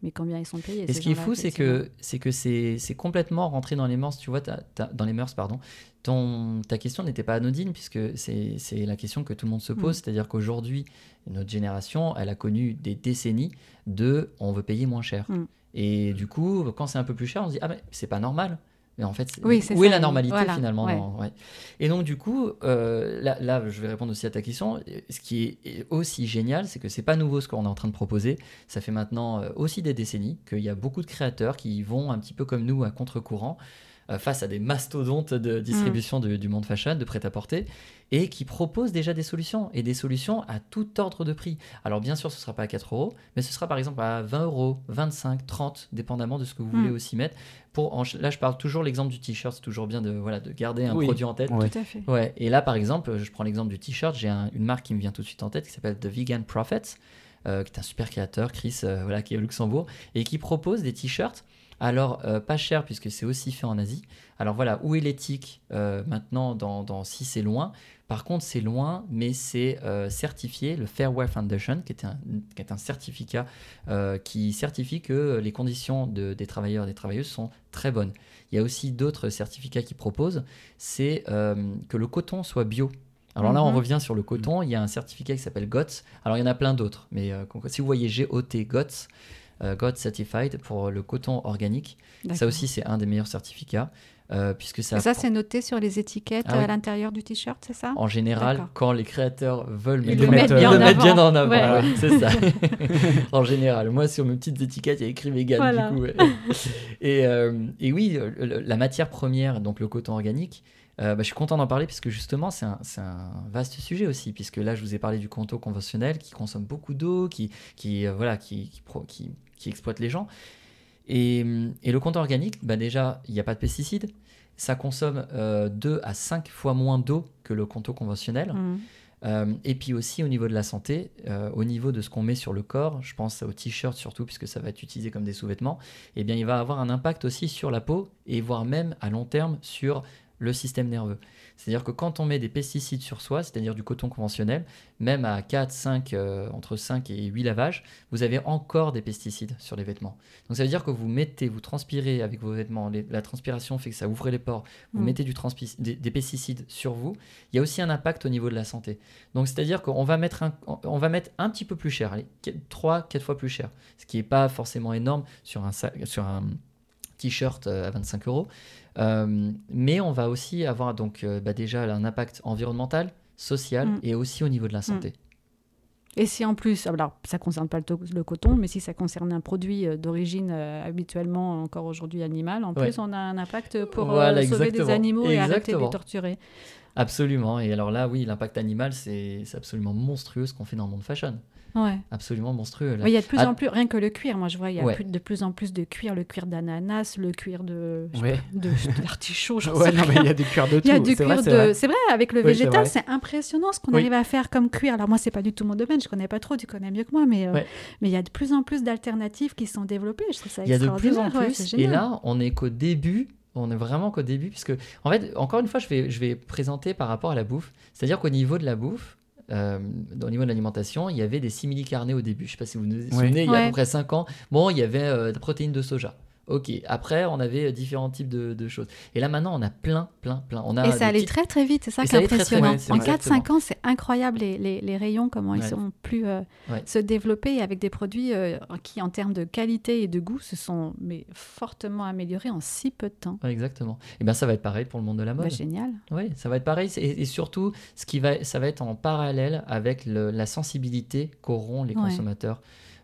Mais combien ils sont payés Et ce qui est fou, c'est que c'est que c'est complètement rentré dans les mœurs. Tu vois, dans les mœurs, pardon. Ton ta question n'était pas anodine puisque c'est c'est la question que tout le monde se pose. Mm. C'est-à-dire qu'aujourd'hui, notre génération, elle a connu des décennies de on veut payer moins cher. Mm. Et du coup, quand c'est un peu plus cher, on se dit ah mais c'est pas normal. Mais en fait, Oui, où est la normalité Voilà, finalement ouais. dans- ouais. Et donc du coup, euh, là, là, je vais répondre aussi à ta question. Ce qui est aussi génial, c'est que c'est pas nouveau ce qu'on est en train de proposer. Ça fait maintenant euh, aussi des décennies qu'il y a beaucoup de créateurs qui vont un petit peu comme nous à contre-courant face à des mastodontes de distribution du, du monde fashion, de prêt-à-porter, et qui proposent déjà des solutions, et des solutions à tout ordre de prix. Alors bien sûr, ce ne sera pas à 4 euros, mais ce sera par exemple à 20 euros, 25, 30, dépendamment de ce que vous Mm. voulez aussi mettre. Pour, en- là, je parle toujours l'exemple du t-shirt, c'est toujours bien de, voilà, de garder un Oui. produit en tête. Ouais. Tout à fait. Ouais, et là par exemple, je prends l'exemple du t-shirt, j'ai un- une marque qui me vient tout de suite en tête qui s'appelle The Vegan Prophets, euh, qui est un super créateur, Chris, euh, voilà, qui est au Luxembourg, et qui propose des t-shirts. Alors, euh, pas cher puisque c'est aussi fait en Asie. Alors voilà, où est l'éthique euh, maintenant dans, dans si c'est loin? Par contre, c'est loin, mais c'est euh, certifié, le Fairwear Foundation, qui est un, qui est un certificat qui certifie que les conditions de- des travailleurs et des travailleuses sont très bonnes. Il y a aussi d'autres certificats qui proposent, c'est que le coton soit bio. Alors là, on Mhm. revient sur le coton. Il y a un certificat qui s'appelle GOTS. Alors il y en a plein d'autres, mais euh, si vous voyez GOT, GOTS, euh, GOTS Certified pour le coton organique, ça aussi c'est un des meilleurs certificats euh, puisque ça. Et ça, c'est noté sur les étiquettes Ah oui. à l'intérieur du t-shirt, c'est ça? En général, quand les créateurs veulent mettre, le mettent bien le en bien avant. en avant, Ouais. ouais, c'est ça. *laughs* *laughs* en général, moi sur mes petites étiquettes, il y a écrit vegan Voilà. du coup. ouais. et, euh, et oui, le- la matière première, donc le coton organique, euh, bah, je suis content d'en parler parce que justement, c'est un, vaste sujet aussi, puisque là, je vous ai parlé du coton conventionnel qui consomme beaucoup d'eau, qui, qui, euh, voilà, qui, qui, pro- qui- qui exploite les gens. Et, et le coton organique, bah déjà, il n'y a pas de pesticides. Ça consomme 2 à 5 fois moins d'eau que le coton conventionnel. Euh, et puis aussi au niveau de la santé, euh, au niveau de ce qu'on met sur le corps, je pense au t-shirt surtout puisque ça va être utilisé comme des sous-vêtements, eh bien il va avoir un impact aussi sur la peau et voire même à long terme sur le système nerveux. C'est-à-dire que quand on met des pesticides sur soi, c'est-à-dire du coton conventionnel, même à 4, 5, euh, entre 5 et 8 lavages, vous avez encore des pesticides sur les vêtements. Donc ça veut dire que vous mettez, vous transpirez avec vos vêtements, les- la transpiration fait que ça ouvre les pores, vous Mm. mettez du transpi- des, des pesticides sur vous, il y a aussi un impact au niveau de la santé. Donc c'est-à-dire qu'on va mettre un, on va mettre un petit peu plus cher, allez, 3, 4 fois plus cher, ce qui n'est pas forcément énorme sur un, sur un t-shirt euh, à 25 euros. Euh, mais on va aussi avoir donc euh, bah, déjà un impact environnemental, social Mm. et aussi au niveau de la santé. Et si en plus, alors ça concerne pas le, to- le coton, mais si ça concerne un produit euh, d'origine euh, habituellement encore aujourd'hui animale, en Ouais. plus on a un impact pour Voilà, sauver des exactement. animaux et arrêter de Exactement. les torturer. Absolument. Et alors là, oui, l'impact animal, c'est absolument monstrueux ce qu'on fait dans le monde fashion. Ouais. Absolument monstrueux. il y a de plus Ah. en plus, rien que le cuir, moi je vois, il y a Ouais. plus, de plus en plus de cuir, le cuir d'ananas, le cuir de, je sais Ouais. *laughs* sais non, mais rien. il y a du cuir de tout. Il y a du c'est cuir vrai, de. C'est vrai, avec le Oui, végétal, c'est impressionnant ce qu'on Oui. arrive à faire comme cuir. Alors, moi, c'est pas du tout mon domaine, je connais pas trop, tu connais mieux que moi, mais euh, mais il y a de plus en plus d'alternatives qui sont développées. Je trouve ça Il y a de plus en plus. et là, on est qu'au début. On est vraiment qu'au début, puisque, en fait, encore une fois, je vais, je vais présenter par rapport à la bouffe. C'est-à-dire qu'au niveau de la bouffe, euh, au niveau de l'alimentation, il y avait des simili-carnés au début. Je ne sais pas si vous vous souvenez, il y a à Ouais. peu près 5 ans. Bon, il y avait euh, de protéines de soja. Ok. Après, on avait euh, différents types de, de choses. Et là, maintenant, on a plein, plein, plein. On a Et ça allait petites- très très vite, c'est ça qui est allait très, très impressionnant. vite, en vrai. 4-5 ans, c'est incroyable les, les, les rayons, comment ils sont plus euh, Ouais. se développer avec des produits euh, qui, en termes de qualité et de goût, se sont mais, fortement améliorés en si peu de temps. Ouais, exactement. Et bien, ça va être pareil pour le monde de la mode. Bah, génial. Oui, ça va être pareil. Et, et surtout, ce qui va, ça va être en parallèle avec le- la sensibilité qu'auront les consommateurs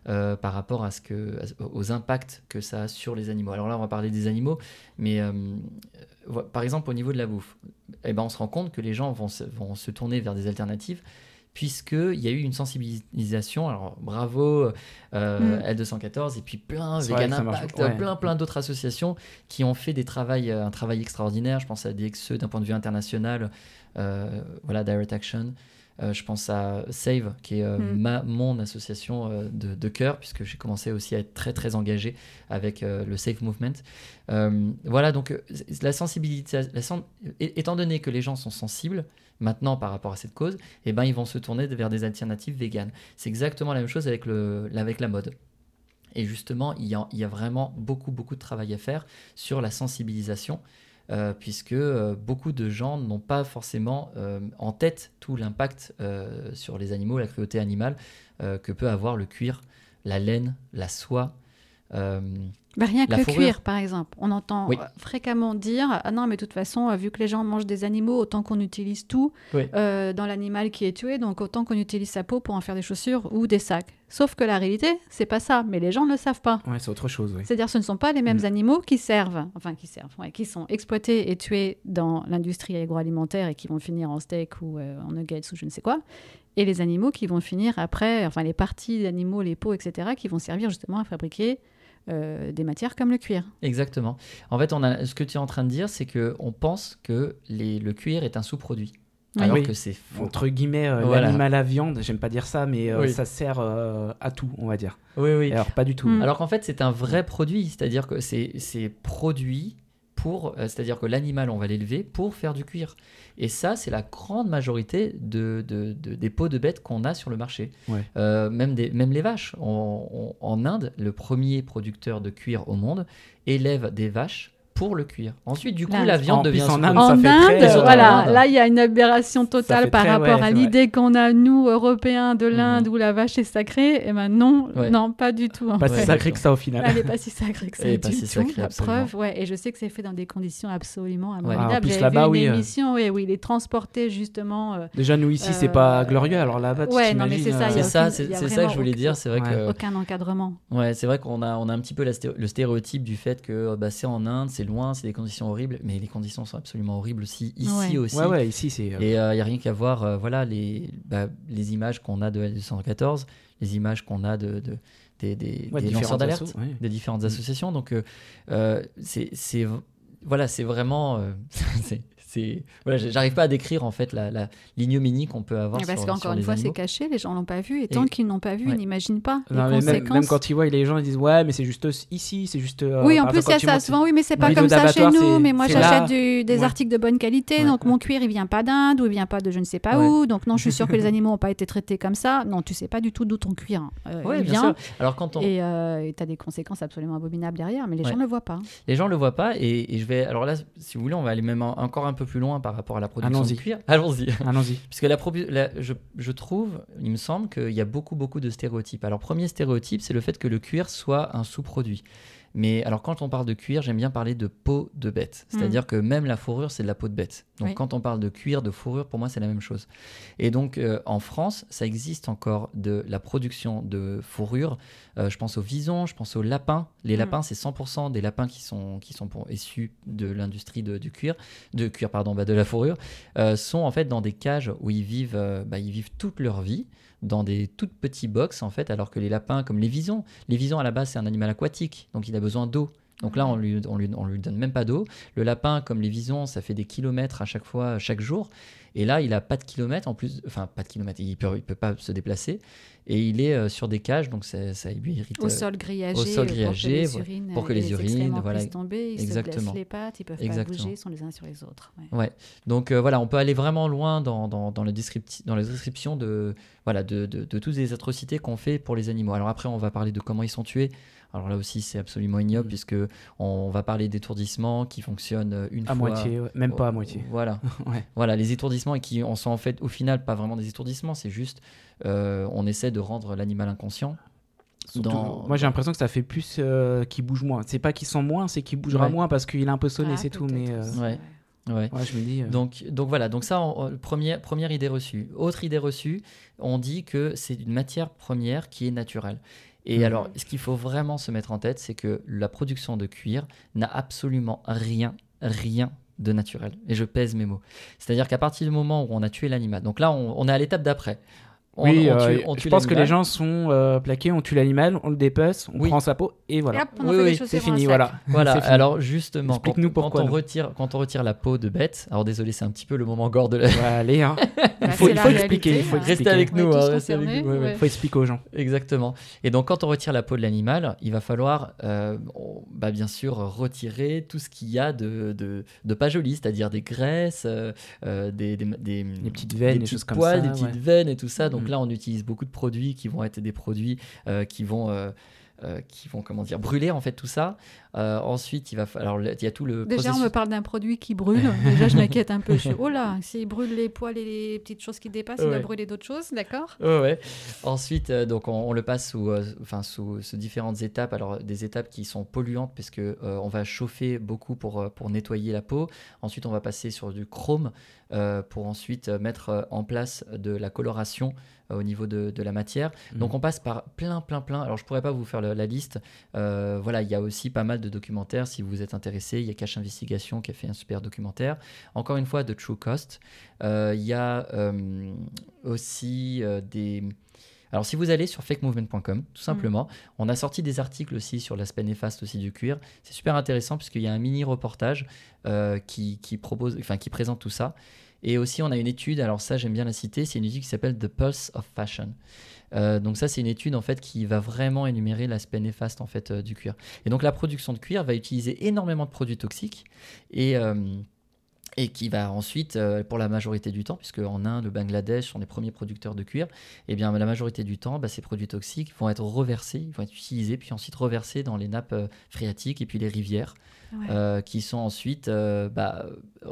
euh, par rapport à ce que, aux impacts que ça a sur les animaux. Alors là, on va parler des animaux, mais euh, par exemple, au niveau de la bouffe, eh ben, on se rend compte que les gens vont se, vont se tourner vers des alternatives puisqu'il y a eu une sensibilisation. Alors bravo euh, Mm. L214 et puis plein, Vegan Impact, ouais. plein plein d'autres associations qui ont fait des un travail extraordinaire. Je pense à DXE d'un point de vue international, euh, voilà Direct Action. Euh, je pense à Save, qui est euh, Mm. ma, mon association euh, de, de cœur, puisque j'ai commencé aussi à être très très engagé avec le Safe Movement. Voilà, donc la sensibilité, la sen- é- étant donné que les gens sont sensibles maintenant par rapport à cette cause, eh ben, ils vont se tourner vers des alternatives véganes. C'est exactement la même chose avec, le, avec la mode. Et justement, il y, a, il y a vraiment beaucoup, beaucoup de travail à faire sur la sensibilisation, euh, puisque euh, beaucoup de gens n'ont pas forcément euh, en tête tout l'impact sur les animaux, la cruauté animale que peut avoir le cuir, la laine, la soie. Bah, rien que La fourrure. cuir, par exemple. On entend Oui. euh, fréquemment dire Ah non, mais de toute façon, euh, vu que les gens mangent des animaux, autant qu'on utilise tout Oui. euh, dans l'animal qui est tué, donc autant qu'on utilise sa peau pour en faire des chaussures ou des sacs. Sauf que la réalité, c'est pas ça. Mais les gens ne le savent pas. Ouais, c'est autre chose, oui. C'est-à-dire, ce ne sont pas les mêmes Mm. animaux qui servent, enfin qui servent, ouais, qui sont exploités et tués dans l'industrie agroalimentaire et qui vont finir en steak ou euh, en nuggets ou je ne sais quoi, et les animaux qui vont finir après, enfin les parties d'animaux, les peaux, etc., qui vont servir justement à fabriquer euh, des matières comme le cuir. Exactement. En fait, on a, ce que tu es en train de dire, c'est que on pense que les, le cuir est un sous-produit, Oui. alors Oui. que c'est faux. Entre guillemets, euh, Voilà. l'animal à viande, j'aime pas dire ça, mais euh, Oui. ça sert euh, à tout, on va dire. Oui, oui. Alors, pas du tout. Mm. Alors qu'en fait, c'est un vrai produit, c'est-à-dire que c'est c'est produit pour, euh, c'est-à-dire que l'animal, on va l'élever pour faire du cuir. Et ça, c'est la grande majorité de, de- de- des peaux de bêtes qu'on a sur le marché. Ouais. Euh, même, des, même les vaches. On- on- en Inde, le premier producteur de cuir au monde élève des vaches pour le cuir. Ensuite, du coup, L'Inde. la viande En devient en Inde, ça En fait Inde, très, euh, voilà, Inde. là il y a une aberration Ça totale par très- rapport ouais, à l'idée qu'on a nous Européens de l'Inde Mhm. où la vache est sacrée. Et ben non, Ouais. non, pas du tout. Pas si sacré que ça au final. Elle n'est pas si sacrée que ça du pas si tout. sacrée, la absolument. preuve, ouais. Et je sais que c'est fait dans des conditions absolument Ouais. abominables. Ah, en plus, J'avais là-bas, oui, une euh. émission ouais, où il est transporté justement. euh, Déjà, nous ici, c'est Euh, pas glorieux, alors là-bas, tu ouais, non, mais t'imagines, c'est ça, euh, il y a C'est ça, ça que je voulais aucun- dire. C'est vrai Ouais. que aucun encadrement. Ouais, c'est vrai qu'on a, on a un petit peu le stéréotype du fait que euh, bah, c'est en Inde, c'est loin, c'est des conditions horribles, mais les conditions sont absolument horribles aussi, ici Ouais. aussi. Ouais, ouais, ici, c'est. euh, Et il n'y a rien qu'à voir euh, voilà, les, bah, les images qu'on a de L214, les images qu'on a de, de- des, lanceurs d'alerte, assos, ouais. des différentes Mm. associations. Donc, euh, euh, c'est c'est- voilà, c'est vraiment. *laughs* euh, c'est- voilà, j'arrive pas à décrire en fait la, la l'ignominie qu'on peut avoir. Parce sur, qu'encore sur une les fois, c'est caché, les gens l'ont pas vu, et tant Et- qu'ils n'ont pas vu, Ouais. ils n'imaginent pas les Non, mais même, conséquences. même quand ils voient les gens, ils disent ouais, mais c'est juste ici, c'est juste. euh, oui, en plus, ça, quand tu ça vend, oui, mais c'est pas comme ça chez nous. c'est- Mais moi, c'est j'achète des Ouais. articles de bonne qualité, Ouais, donc ouais. mon cuir, il vient pas d'Inde ou il vient pas de je ne sais pas où. Donc non, je suis sûre que les *laughs* animaux n'ont pas été traités comme ça. Non, tu sais pas du tout d'où ton cuir euh, il bien vient. sûr. Alors quand on, Et tu as des conséquences absolument abominables derrière, mais les gens ne le voient pas. les gens le voient pas et, je vais alors là si vous voulez on va aller même en- encore un peu plus loin par rapport à la production de Allons-y. cuir. *laughs* Allons-y. Allons-y. Puisque la, probu- la- je, je trouve, il me semble qu'il y a beaucoup, beaucoup de stéréotypes. Alors, premier stéréotype, c'est le fait que le cuir soit un sous-produit. Mais alors, quand on parle de cuir, j'aime bien parler de peau de bête. C'est-à-dire que même la fourrure, c'est de la peau de bête. Donc, Oui. quand on parle de cuir, de fourrure, pour moi, c'est la même chose. Et donc, euh, en France, ça existe encore de la production de fourrure. Euh, je pense aux visons, je pense aux lapins. Les Mm. lapins, c'est 100% des lapins qui sont, qui sont pour- issus de l'industrie de- du cuir, de cuir, pardon, bah, de la fourrure euh, sont en fait dans des cages où ils vivent, euh, bah, ils vivent toute leur vie dans des toutes petits box en fait, alors que les lapins, comme les visons, les visons à la base c'est un animal aquatique, donc il a besoin d'eau. Donc là, on lui, on lui, on lui donne même pas d'eau. Le lapin, comme les visons, ça fait des kilomètres à chaque fois, chaque jour. Et là, il a pas de kilomètres en plus, enfin pas de kilomètres, il peut, il peut pas se déplacer. Et il est euh, sur des cages, donc ça, ça lui irrite. Au euh, sol grillagé, au sol euh, grillagé, pour que les urines, pour que euh, les urines, voilà, tomber, ils se exactement. blessent les pattes, ils peuvent Exactement. pas bouger, ils sont les uns sur les autres. ouais. Ouais. Donc euh, voilà, on peut aller vraiment loin dans, dans, dans le dans la description de, voilà, de, de, de toutes les atrocités qu'on fait pour les animaux. Alors après, on va parler de comment ils sont tués. Alors là aussi, c'est absolument ignoble puisque on va parler d'étourdissements qui fonctionnent euh, une À fois. moitié, ouais. même pas à moitié. *laughs* Voilà. *laughs* Ouais. Voilà, les étourdissements et qui en sont en fait au final pas vraiment des étourdissements, c'est juste euh, on essaie de rendre l'animal inconscient. Surtout, Dans- Moi j'ai l'impression que ça fait plus euh, qu'il bouge moins. C'est pas qu'il sent moins, c'est qu'il bougera Ouais. moins parce qu'il est un peu sonné, Ah, c'est tout. Mais euh, Ouais. Ouais. ouais, je me dis. euh, Donc, donc voilà, donc ça, on- on- première, première idée reçue. Autre idée reçue, on dit que c'est une matière première qui est naturelle. Et Mhm. alors, ce qu'il faut vraiment se mettre en tête, c'est que la production de cuir n'a absolument rien, rien de naturel. Et je pèse mes mots. C'est-à-dire qu'à partir du moment où on a tué l'animal, donc là, on, on est à l'étape d'après. On- oui, on tue- euh, on je tue pense que les gens sont euh, plaqués, on tue l'animal, on le dépece, on Oui. prend sa peau et Et voilà. hop, on Oui, oui, C'est fini, voilà. *laughs* Voilà, fini. alors justement, quand, Explique-nous quand pourquoi, on nous. retire, quand on retire la peau de bête, alors désolé, c'est un petit peu le moment gore de la... Ouais, allez, hein. *laughs* Bah, Il faut- il la faut expliquer, il faut hein. Restez avec On nous, hein, nous, ouais. faut expliquer aux gens. Exactement. Et donc, quand on retire la peau de l'animal, il va falloir, euh, on- bah, bien sûr, retirer tout ce qu'il y a de, de, de pas joli, c'est-à-dire des graisses, euh, des, des, des, Des petites veines, des petites choses comme poils, ça, des petites veines et tout ça. Donc Mhm. là, on utilise beaucoup de produits qui vont être des produits euh, qui vont. euh, euh, qui vont comment dire brûler en fait tout ça. Euh, ensuite, il va alors il y a tout le Déjà, on me parle d'un produit qui brûle. *laughs* Déjà, je m'inquiète un peu. Je suis, oh là, s'il brûle les poils et les petites choses qui dépassent, il va brûler d'autres choses, d'accord? Ouais, ouais. Ensuite, euh, donc on, on le passe sous, euh, enfin sous, sous différentes étapes. Alors des étapes qui sont polluantes parce que euh, on va chauffer beaucoup pour pour nettoyer la peau. Ensuite, on va passer sur du chrome euh, pour ensuite mettre en place de la coloration au niveau de, de la matière. Donc Mhm. on passe par plein, plein, plein. Alors je pourrais pas vous faire la, la liste. Euh, voilà, il y a aussi pas mal de documentaires si vous êtes intéressé. Il y a Cache Investigation qui a fait un super documentaire. Encore une fois, de True Cost. Euh, Il y a euh, aussi euh, des. Alors, si vous allez sur fakemovement.com, tout simplement, on a sorti des articles aussi sur l'aspect néfaste aussi du cuir. C'est super intéressant puisqu'il y a un mini reportage euh, qui, qui propose, enfin, qui présente tout ça. Et aussi, on a une étude, alors ça, j'aime bien la citer, c'est une étude qui s'appelle The Pulse of Fashion. Euh, donc ça, c'est une étude en fait qui va vraiment énumérer l'aspect néfaste en fait euh, du cuir. Et donc la production de cuir va utiliser énormément de produits toxiques et euh, qui va ensuite, pour la majorité du temps, puisque en Inde, le Bangladesh sont les premiers producteurs de cuir, et bien la majorité du temps, bah, ces produits toxiques vont être reversés, ils vont être utilisés, puis ensuite reversés dans les nappes phréatiques et puis les rivières, Ouais. euh, qui sont ensuite euh, bah,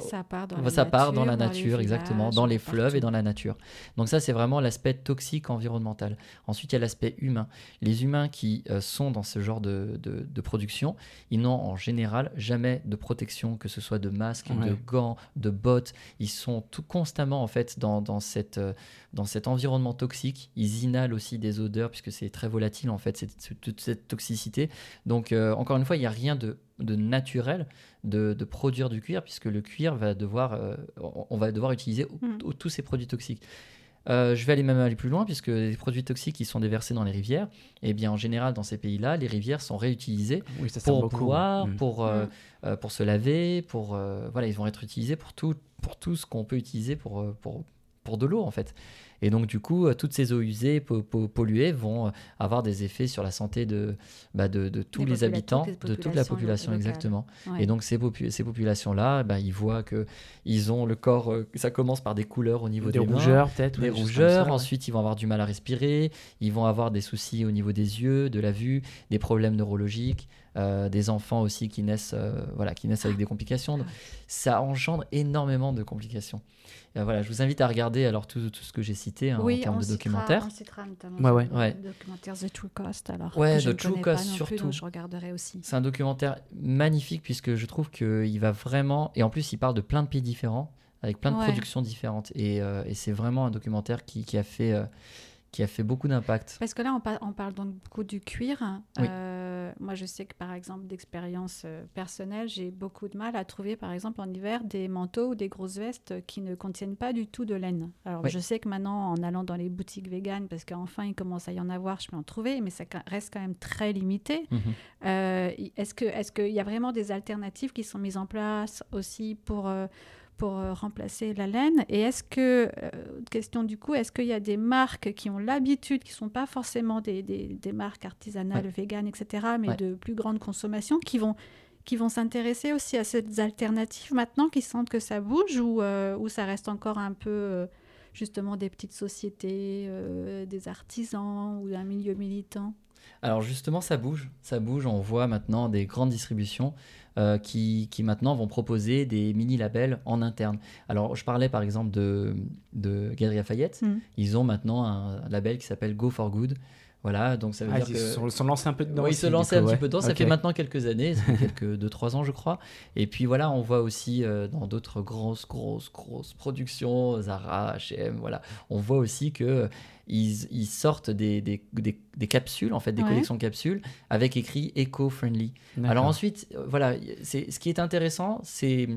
Ça part dans la ça nature. part dans la les nature, exactement, villages, dans les fleuves et dans la nature. Donc ça, c'est vraiment l'aspect toxique environnemental. Ensuite, il y a l'aspect humain. Les humains qui euh, sont dans ce genre de, de- de production, ils n'ont en général jamais de protection, que ce soit de masques, de Ouais. gants, de bottes. Ils sont tout constamment en fait dans, dans cette, euh, dans cet environnement toxique. Ils inhalent aussi des odeurs puisque c'est très volatile en fait, cette- cette- toute cette toxicité. Donc euh, encore une fois, il n'y a rien de, de naturel de, de produire du cuir puisque le cuir va devoir, euh, on va devoir utiliser Mm. tous ces produits toxiques. Euh, je vais aller même aller plus loin, puisque les produits toxiques qui sont déversés dans les rivières, eh bien, en général, dans ces pays-là, les rivières sont réutilisées Oui, ça sert pour beaucoup. boire, Mm. pour, euh, Mm. euh, pour se laver, pour euh, voilà, ils vont être utilisés pour tout, pour tout ce qu'on peut utiliser pour, pour, pour de l'eau en fait. Et donc du coup, euh, toutes ces eaux usées, po- po- polluées, vont euh, avoir des effets sur la santé de, bah, de, de tous Des les habitants, toutes les de toute la population locales. exactement. Ouais. Et donc ces, popu- ces populations-là, bah, ils voient que ils ont le corps, euh, ça commence par des couleurs au niveau Des des, rougeurs, peut-être. des ouais, rougeurs, ça, ouais. ensuite ils vont avoir du mal à respirer, ils vont avoir des soucis au niveau des yeux, de la vue, des problèmes neurologiques, euh, des enfants aussi qui naissent, euh, voilà, qui naissent avec des complications. Donc, ça engendre énormément de complications. Euh, voilà, je vous invite à regarder alors tout, tout ce que j'ai cité hein, oui, en termes de documentaires. On citera notamment Ouais, ouais. le Ouais. documentaire The True Cost. Alors, Ouais, je The True Cost, plus, surtout. donc je regarderai aussi. C'est un documentaire magnifique puisque je trouve qu'il va vraiment. Et en plus, il parle de plein de pays différents, avec plein de Ouais. productions différentes. Et, euh, et c'est vraiment un documentaire qui, qui a fait. Qui a fait beaucoup d'impact. Parce que là, on, par- on parle donc beaucoup du cuir. Oui. Euh, moi, je sais que par exemple, d'expérience euh, personnelle, j'ai beaucoup de mal à trouver, par exemple, en hiver, des manteaux ou des grosses vestes qui ne contiennent pas du tout de laine. Alors, Oui. je sais que maintenant, en allant dans les boutiques véganes, parce qu'enfin, il commence à y en avoir, je peux en trouver, mais ça reste quand même très limité. Mhm. Euh, est-ce que qu'il y a vraiment des alternatives qui sont mises en place aussi pour euh, pour euh, remplacer la laine Et est-ce que, euh, question du coup, est-ce qu'il y a des marques qui ont l'habitude, qui ne sont pas forcément des, des, des marques artisanales, véganes, etc., mais Ouais. de plus grande consommation, qui vont, qui vont s'intéresser aussi à ces alternatives maintenant, qui sentent que ça bouge ou, euh, ou ça reste encore un peu euh, justement des petites sociétés, euh, des artisans ou un milieu militant? Alors justement, ça bouge, ça bouge. On voit maintenant des grandes distributions euh, qui, qui maintenant vont proposer des mini-labels en interne. Alors je parlais par exemple de, de Galeries Lafayette. Mhm. Ils ont maintenant un label qui s'appelle Go for Good. Voilà, donc ça veut Ah, dire ils que... se sont, lancés un peu dedans. Oui, ils se coup, un petit ouais. peu dedans. Ça fait maintenant quelques années, ça fait *laughs* quelques 2-3 ans, je crois. Et puis voilà, on voit aussi euh, dans d'autres grosses, grosses, grosses productions, Zara, H&M, voilà, on voit aussi que euh, ils, ils sortent des, des, des- des capsules, en fait, des Ouais. collections de capsules avec écrit eco-friendly. D'accord. Alors ensuite, euh, voilà, c'est ce qui est intéressant, c'est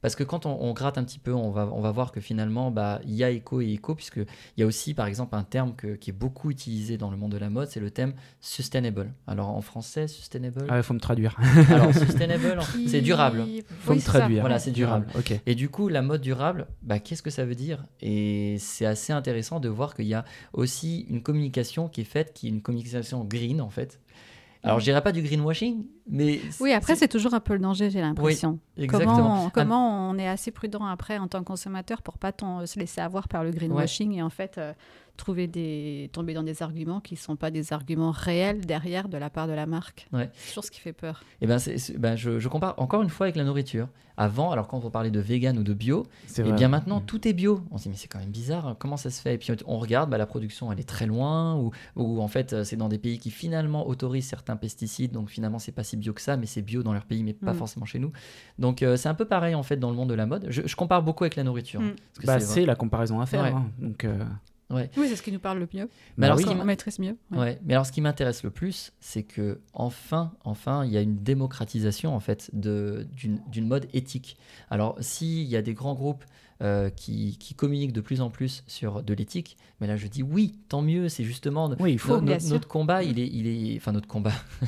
parce que quand on, on gratte un petit peu, on va, on va voir que finalement, bah, il y a éco et éco, puisque il y a aussi, par exemple, un terme que- qui est beaucoup utilisé dans le monde de la mode, c'est le thème sustainable. Alors en français, sustainable. Ah, il faut me traduire. Alors *laughs* sustainable, c'est durable. faut Oui, me ça. traduire. Voilà, c'est durable. Ok. Et du coup, la mode durable, bah, qu'est-ce que ça veut dire? Et c'est assez intéressant de voir qu'il y a aussi une communication qui est faite, qui est une communication green en fait. Alors, je dirais pas du greenwashing, mais Oui, après, c'est toujours un peu le danger, j'ai l'impression. exactement. Comment, comment on est assez prudent après en tant que consommateur pour pas se laisser avoir par le greenwashing et en fait euh, trouver des, tomber dans des arguments qui ne sont pas des arguments réels derrière de la part de la marque. Ouais. C'est toujours ce qui fait peur. Et ben, c'est- c'est- ben, je, je compare encore une fois avec la nourriture. Avant, alors quand on parlait de vegan ou de bio, C'est et vrai. bien maintenant Mm. tout est bio. On se dit mais c'est quand même bizarre, comment ça se fait? Et puis on regarde, bah, la production elle est très loin, ou, ou en fait euh, c'est dans des pays qui finalement autorisent certains pesticides, donc finalement c'est pas si bio que ça, mais c'est bio dans leur pays, mais pas Mm. forcément chez nous. Donc euh, c'est un peu pareil en fait dans le monde de la mode. Je, je compare beaucoup avec la nourriture. Mm. parce que Bah, c'est c'est la comparaison à faire. Ouais. hein. Donc, euh, Ouais. Oui, c'est ce qui nous parle le mieux. Mais alors, oui. ce qui maîtrise mieux. Ouais. Ouais, mais alors ce qui m'intéresse le plus, c'est que enfin, enfin, il y a une démocratisation en fait d'une mode éthique. Alors s'il y a des grands groupes euh, qui, qui communiquent de plus en plus sur de l'éthique, mais là je dis oui, tant mieux, c'est justement oui, il faut. no- notre combat, il est, il est, enfin notre combat. *laughs*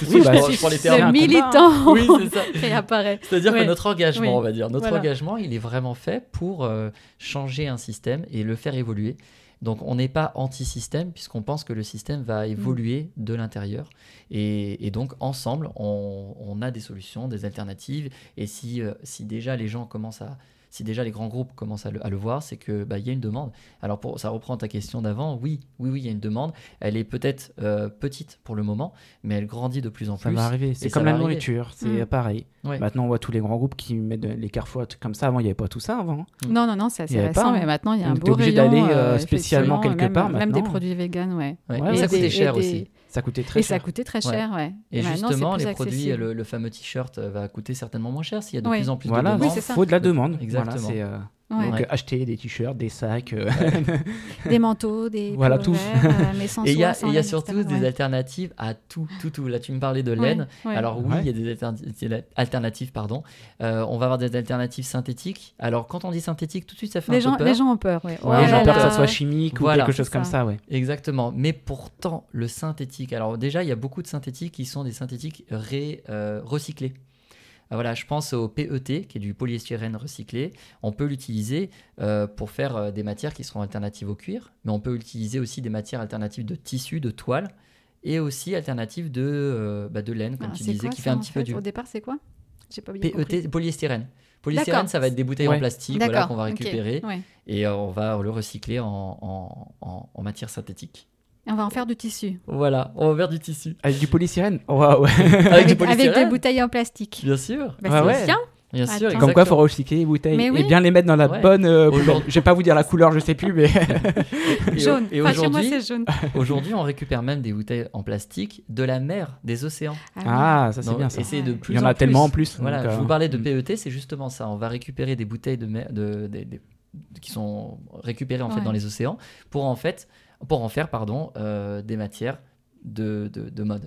Tout de Oui, suite, bah, je prends les termes. Le militant Oui, *laughs* réapparaît. C'est-à-dire que notre engagement, Oui. on va dire, notre Voilà. engagement, il est vraiment fait pour euh, changer un système et le faire évoluer. Donc on n'est pas anti-système puisqu'on pense que le système va Mm. évoluer de l'intérieur. Et, et donc ensemble, on, on a des solutions, des alternatives. Et si, euh, si déjà les gens commencent à... Si déjà les grands groupes commencent à le, à le voir, c'est que bah, il y a une demande. Alors pour, ça reprend ta question d'avant. Oui, oui, oui, il y a une demande. Elle est peut-être euh, petite pour le moment, mais elle grandit de plus en Ça plus. va arriver. C'est et ça comme la nourriture. C'est Mm. pareil. Ouais. Maintenant, on voit tous les grands groupes qui mettent les carrefours comme ça. Avant, il n'y avait pas tout ça avant. Non, non, non, c'est assez récent, pas, hein. mais maintenant il y a un beau rayon, d'aller, euh, euh, spécialement quelque même, part Même des produits véganes, ouais. Ouais. Ouais, et ça coûtait cher et aussi. Ça coûtait très Et cher. ça coûtait très cher, ouais. Et Maintenant, c'est justement, les produits, accessible. le, le fameux t-shirt euh, va coûter certainement moins cher s'il y a de oui. plus en plus Voilà, de Oui, demandes. c'est ça. faut de la demande. Exactement. Voilà, c'est, euh, Ouais. Donc Ouais. acheter des t-shirts, des sacs. euh, *laughs* Des manteaux, des *laughs* Voilà, tout. euh, mais sans *laughs* Et il y a, soie, sans et il y a laine, surtout des Ouais. alternatives à tout, tout, tout. Là, tu me parlais de laine. ouais. Alors oui, Ouais. il y a des alternatives, pardon. Euh, on va avoir des alternatives synthétiques. Alors quand on dit synthétique, tout de suite ça fait les un gens, peu peur. les gens ont peur. Ouais. ouais, les gens peur que ça soit chimique Voilà. ou quelque chose comme ça. ça, ouais. Exactement. Mais pourtant, le synthétique. Alors déjà, il y a beaucoup de synthétiques qui sont des synthétiques ré- euh, recyclés. Ah, Voilà, je pense au PET, qui est du polyestyrène recyclé. On peut l'utiliser euh, pour faire euh, des matières qui seront alternatives au cuir, mais on peut utiliser aussi des matières alternatives de tissu, de toile, et aussi alternatives de, euh, bah, de laine, comme Ah, tu disais, quoi qui ça, fait un petit peu du Au départ, c'est quoi? J'ai pas. PET. Polyestyrène, D'accord. ça va être des bouteilles Ouais. en plastique voilà, qu'on va récupérer ouais. et on va le recycler en, en- en- en matière synthétique. On va en faire du tissu. Voilà, on va vers du tissu. Avec du polystyrène Waouh, ouais. *laughs* Avec, du Avec, avec des bouteilles en plastique. Bien sûr. Bah, ouais. bien. Bien sûr, Attends. Comme quoi, il faut recycler les bouteilles et bien les mettre dans la Ouais. bonne euh, couleur. Je vais pas vous dire la couleur, je sais plus, mais *laughs* *laughs* Jaune. et aujourd'hui, c'est jaune. aujourd'hui, on récupère même des bouteilles en plastique de la mer, des océans. Ah, ah, ça c'est bien ça. Et de plus Il y en en a plus. tellement en plus. Voilà, donc, je euh, vous parlais de mm. PET, c'est justement ça. On va récupérer des bouteilles de mer, de, qui sont récupérées en fait dans les océans pour en fait, pour en faire pardon, euh, des matières de, de, de mode.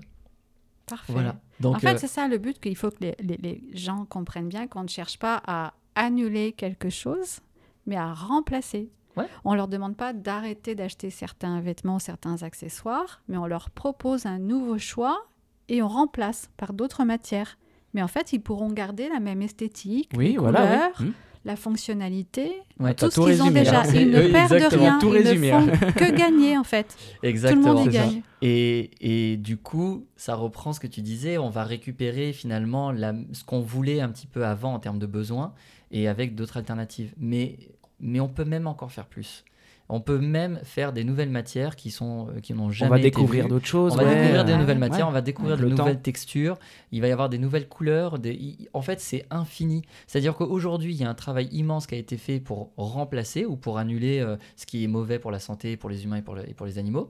Parfait. Voilà. Donc en fait, euh, c'est ça le but, qu'il faut que les, les- les gens comprennent bien qu'on ne cherche pas à annuler quelque chose, mais à remplacer. Ouais. On leur demande pas d'arrêter d'acheter certains vêtements, certains accessoires, mais on leur propose un nouveau choix et on remplace par d'autres matières. Mais en fait, ils pourront garder la même esthétique, Oui, les voilà. couleurs, oui. Mm. La fonctionnalité, ouais, tout ce qu'ils ont déjà. Ils ne Oui, perdent rien, tout ils résumé, ne font que gagner en fait. exactement. Tout le monde y gagne. Et, et du coup, ça reprend ce que tu disais, on va récupérer finalement la- ce qu'on voulait un petit peu avant en termes de besoins et avec d'autres alternatives. Mais, mais on peut même encore faire plus. On peut même faire des nouvelles matières qui, sont, euh, qui n'ont On jamais va été découvrir d'autres choses. On va découvrir des ouais, nouvelles ouais. matières, on va découvrir de temps. nouvelles textures, il va y avoir des nouvelles couleurs. Des... En fait, c'est infini. C'est-à-dire qu'aujourd'hui, il y a un travail immense qui a été fait pour remplacer ou pour annuler euh, ce qui est mauvais pour la santé, pour les humains et pour, le- et pour les animaux,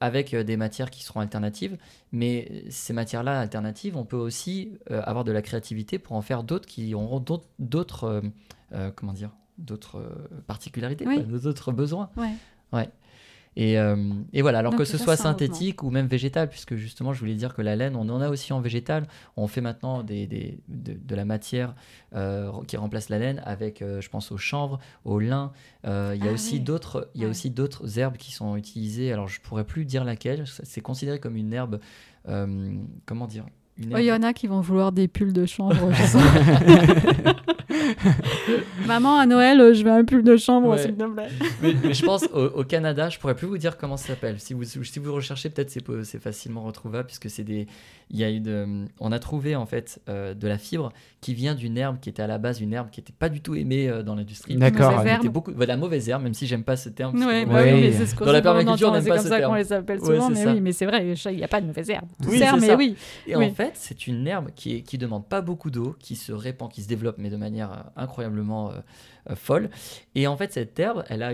avec euh, des matières qui seront alternatives. Mais ces matières-là alternatives, on peut aussi euh, avoir de la créativité pour en faire d'autres qui auront d'autres, d'autres, euh, euh, comment dire, d'autres euh, particularités, Oui. d'autres besoins. Ouais. Et, euh, et voilà, alors Donc que ce soit synthétique ou même végétal, puisque justement, je voulais dire que la laine, on en a aussi en végétal. On fait maintenant des, des- de, de la matière euh, qui remplace la laine avec, euh, je pense, au chanvre, au lin. Il y a Ah aussi oui. d'autres, il y a Ouais. aussi d'autres herbes qui sont utilisées. Alors, je pourrais plus dire laquelle. C'est considéré comme une herbe. comment dire une Oh, Il y en a qui vont vouloir des pulls de chambre. *laughs* Maman, à Noël, euh, je veux un pull de chambre, Ouais. s'il te plaît. mais, mais je pense *laughs* au, au Canada, je pourrais plus vous dire comment ça s'appelle. Si vous, si vous recherchez, peut-être c'est c'est facilement retrouvable puisque c'est des, il y a eu de- on a trouvé en fait euh, de la fibre qui vient d'une herbe qui était à la base une herbe qui n'était pas du tout aimée euh, dans l'industrie. D'accord. Mauvaise Elle herbe. était beaucoup, bah, la mauvaise herbe, même si j'aime pas ce terme. Ouais, bah oui, mais c'est ce qu'on Dans la on permaculture, on n'aime C'est pas comme ce ça qu'on terme. les appelle souvent, c'est mais ça. oui, mais c'est vrai, il n'y a pas de mauvaise herbe. Tout Oui, sert, c'est mais ça. oui. Et Oui. en fait, c'est une herbe qui, qui demande pas beaucoup d'eau, qui se répand, qui se développe, mais de manière euh, incroyablement euh, euh, folle. Et en fait, cette herbe, elle a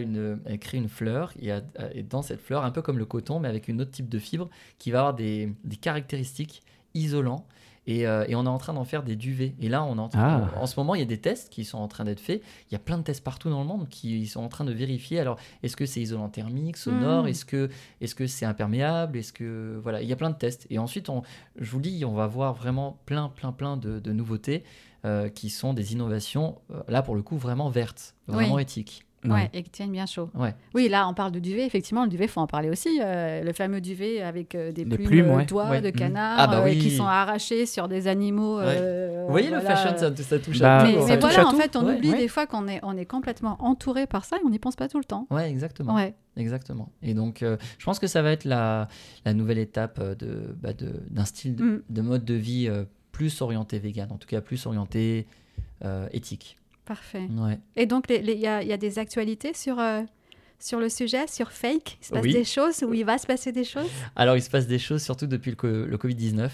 crée une fleur. Et, dans cette fleur, un peu comme le coton, mais avec une autre type de fibre, qui va avoir des, caractéristiques isolants. Et, euh, et on est en train d'en faire des duvets. Et là, on est en, train- Ah. en ce moment, il y a des tests qui sont en train d'être faits. Il y a plein de tests partout dans le monde qui sont en train de vérifier. Alors, est-ce que c'est isolant thermique, sonore Mhm. Est-ce que est-ce que c'est imperméable Est-ce que voilà, il y a plein de tests. Et ensuite, on, je vous le dis, on va voir vraiment plein, plein, plein de, de nouveautés euh, qui sont des innovations. euh, là, pour le coup, vraiment vertes, vraiment Oui. éthiques. Ouais, et qui tiennent bien chaud. Ouais. Oui, là, on parle de duvet. Effectivement, le duvet, faut en parler aussi. euh, le fameux duvet avec euh, des plumes, plumes, euh, d'oies, de Mhm. canards, Ah bah oui. qui sont arrachés sur des animaux. Vous voyez, le fashion, ça, ça touche Bah, à Mais, tout. mais touche voilà, en fait, on oublie des fois qu'on est, on est complètement entouré par ça et on n'y pense pas tout le temps. Ouais, exactement. Ouais. Exactement. Et donc, euh, je pense que ça va être la, la nouvelle étape de, bah, de- d'un style de, Mm. de mode de vie euh, plus orienté vegan, en tout cas plus orienté euh, éthique. Parfait. Ouais. Et donc, il y, a, il y a des actualités sur, euh, sur le sujet, sur fake? Il se passe Oui. des choses ou il va se passer des choses? Alors, il se passe des choses, surtout depuis le, co- le Covid-19.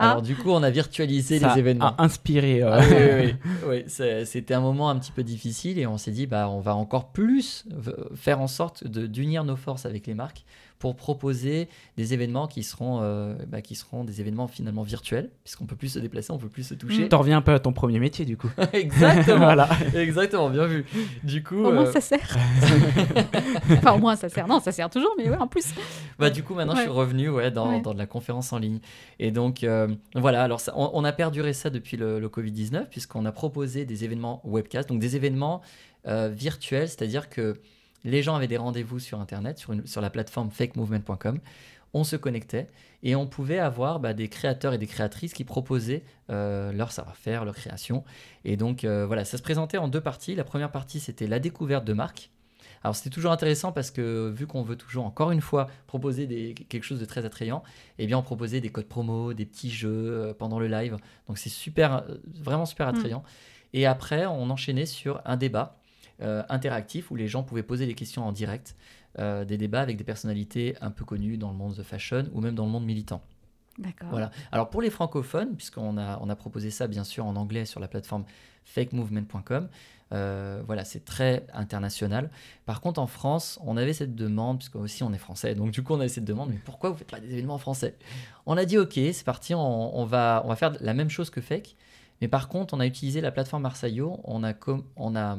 Ah. Alors, du coup, on a virtualisé Ça les événements. a inspiré. euh, Ah oui, oui, oui. *laughs* Oui, c'est- c'était un moment un petit peu difficile et on s'est dit bah on va encore plus v- faire en sorte de- d'unir nos forces avec les marques pour proposer des événements qui seront, euh, bah, qui seront des événements finalement virtuels, puisqu'on peut plus se déplacer, on peut plus se toucher. T'en reviens un peu à ton premier métier du coup. *laughs* Exactement. voilà. Exactement, bien vu. Du coup, Au moins euh, ça sert. *laughs* enfin, au moins ça sert. Non, ça sert toujours, mais ouais, en plus. Bah, du coup, maintenant, je suis revenu ouais, dans, Ouais. dans de la conférence en ligne. Et donc, euh, voilà, alors ça- on, on a perduré ça depuis le, le Covid-19, puisqu'on a proposé des événements webcast, donc des événements euh, virtuels, c'est-à-dire que les gens avaient des rendez-vous sur Internet, sur, une- sur la plateforme fakemovement.com. On se connectait et on pouvait avoir bah, des créateurs et des créatrices qui proposaient euh, leur savoir-faire, leur création. Et donc, euh, voilà, ça se présentait en deux parties. La première partie, c'était la découverte de marques. Alors c'était toujours intéressant parce que vu qu'on veut toujours encore une fois proposer des, quelque chose de très attrayant, eh bien on proposait des codes promo, des petits jeux euh, pendant le live. Donc c'est super, vraiment super attrayant. Et après on enchaînait sur un débat euh, interactif où les gens pouvaient poser des questions en direct, euh, des débats avec des personnalités un peu connues dans le monde de fashion ou même dans le monde militant. D'accord. Voilà. Alors pour les francophones, puisqu'on a, on a proposé ça bien sûr en anglais sur la plateforme fakemovement.com, euh, voilà, c'est très international. Par contre, en France, on avait cette demande, puisque aussi on est français, donc du coup on avait cette demande, mais pourquoi vous faites pas des événements en français? On a dit ok, c'est parti, on, on va, on va faire la même chose que Fake, mais par contre, on a utilisé la plateforme Arsaio, on a, com- on a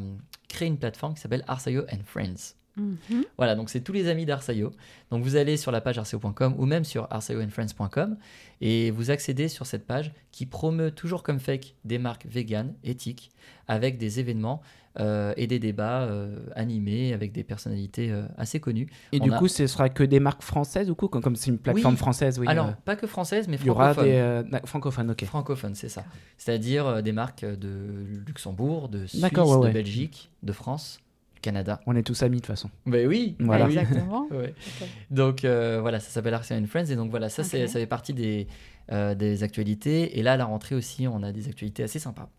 une plateforme qui s'appelle Arsaio and Friends. Mhm. Voilà, donc c'est tous les amis d'Arsaio. Donc vous allez sur la page arsaio.com ou même sur arsaioandfriends.com et vous accédez sur cette page qui promeut toujours comme fake des marques véganes, éthiques, avec des événements euh, et des débats euh, animés avec des personnalités euh, assez connues. Et On du a- coup, ce sera que des marques françaises ou quoi Comme c'est une plateforme Oui. française, oui. Alors, euh, pas que françaises, mais il y aura des euh, francophones, ok. Francophones, c'est ça. C'est-à-dire euh, des marques de Luxembourg, de Suisse, ouais, de. Belgique, de France, Canada. On est tous amis de toute façon. Ben oui, Voilà. oui. Exactement. *laughs* Ouais. Donc euh, voilà, ça s'appelle Arsenal and Friends. Et donc voilà, ça, c'est- ça fait partie des, euh, des actualités. Et là, à la rentrée aussi, on a des actualités assez sympas.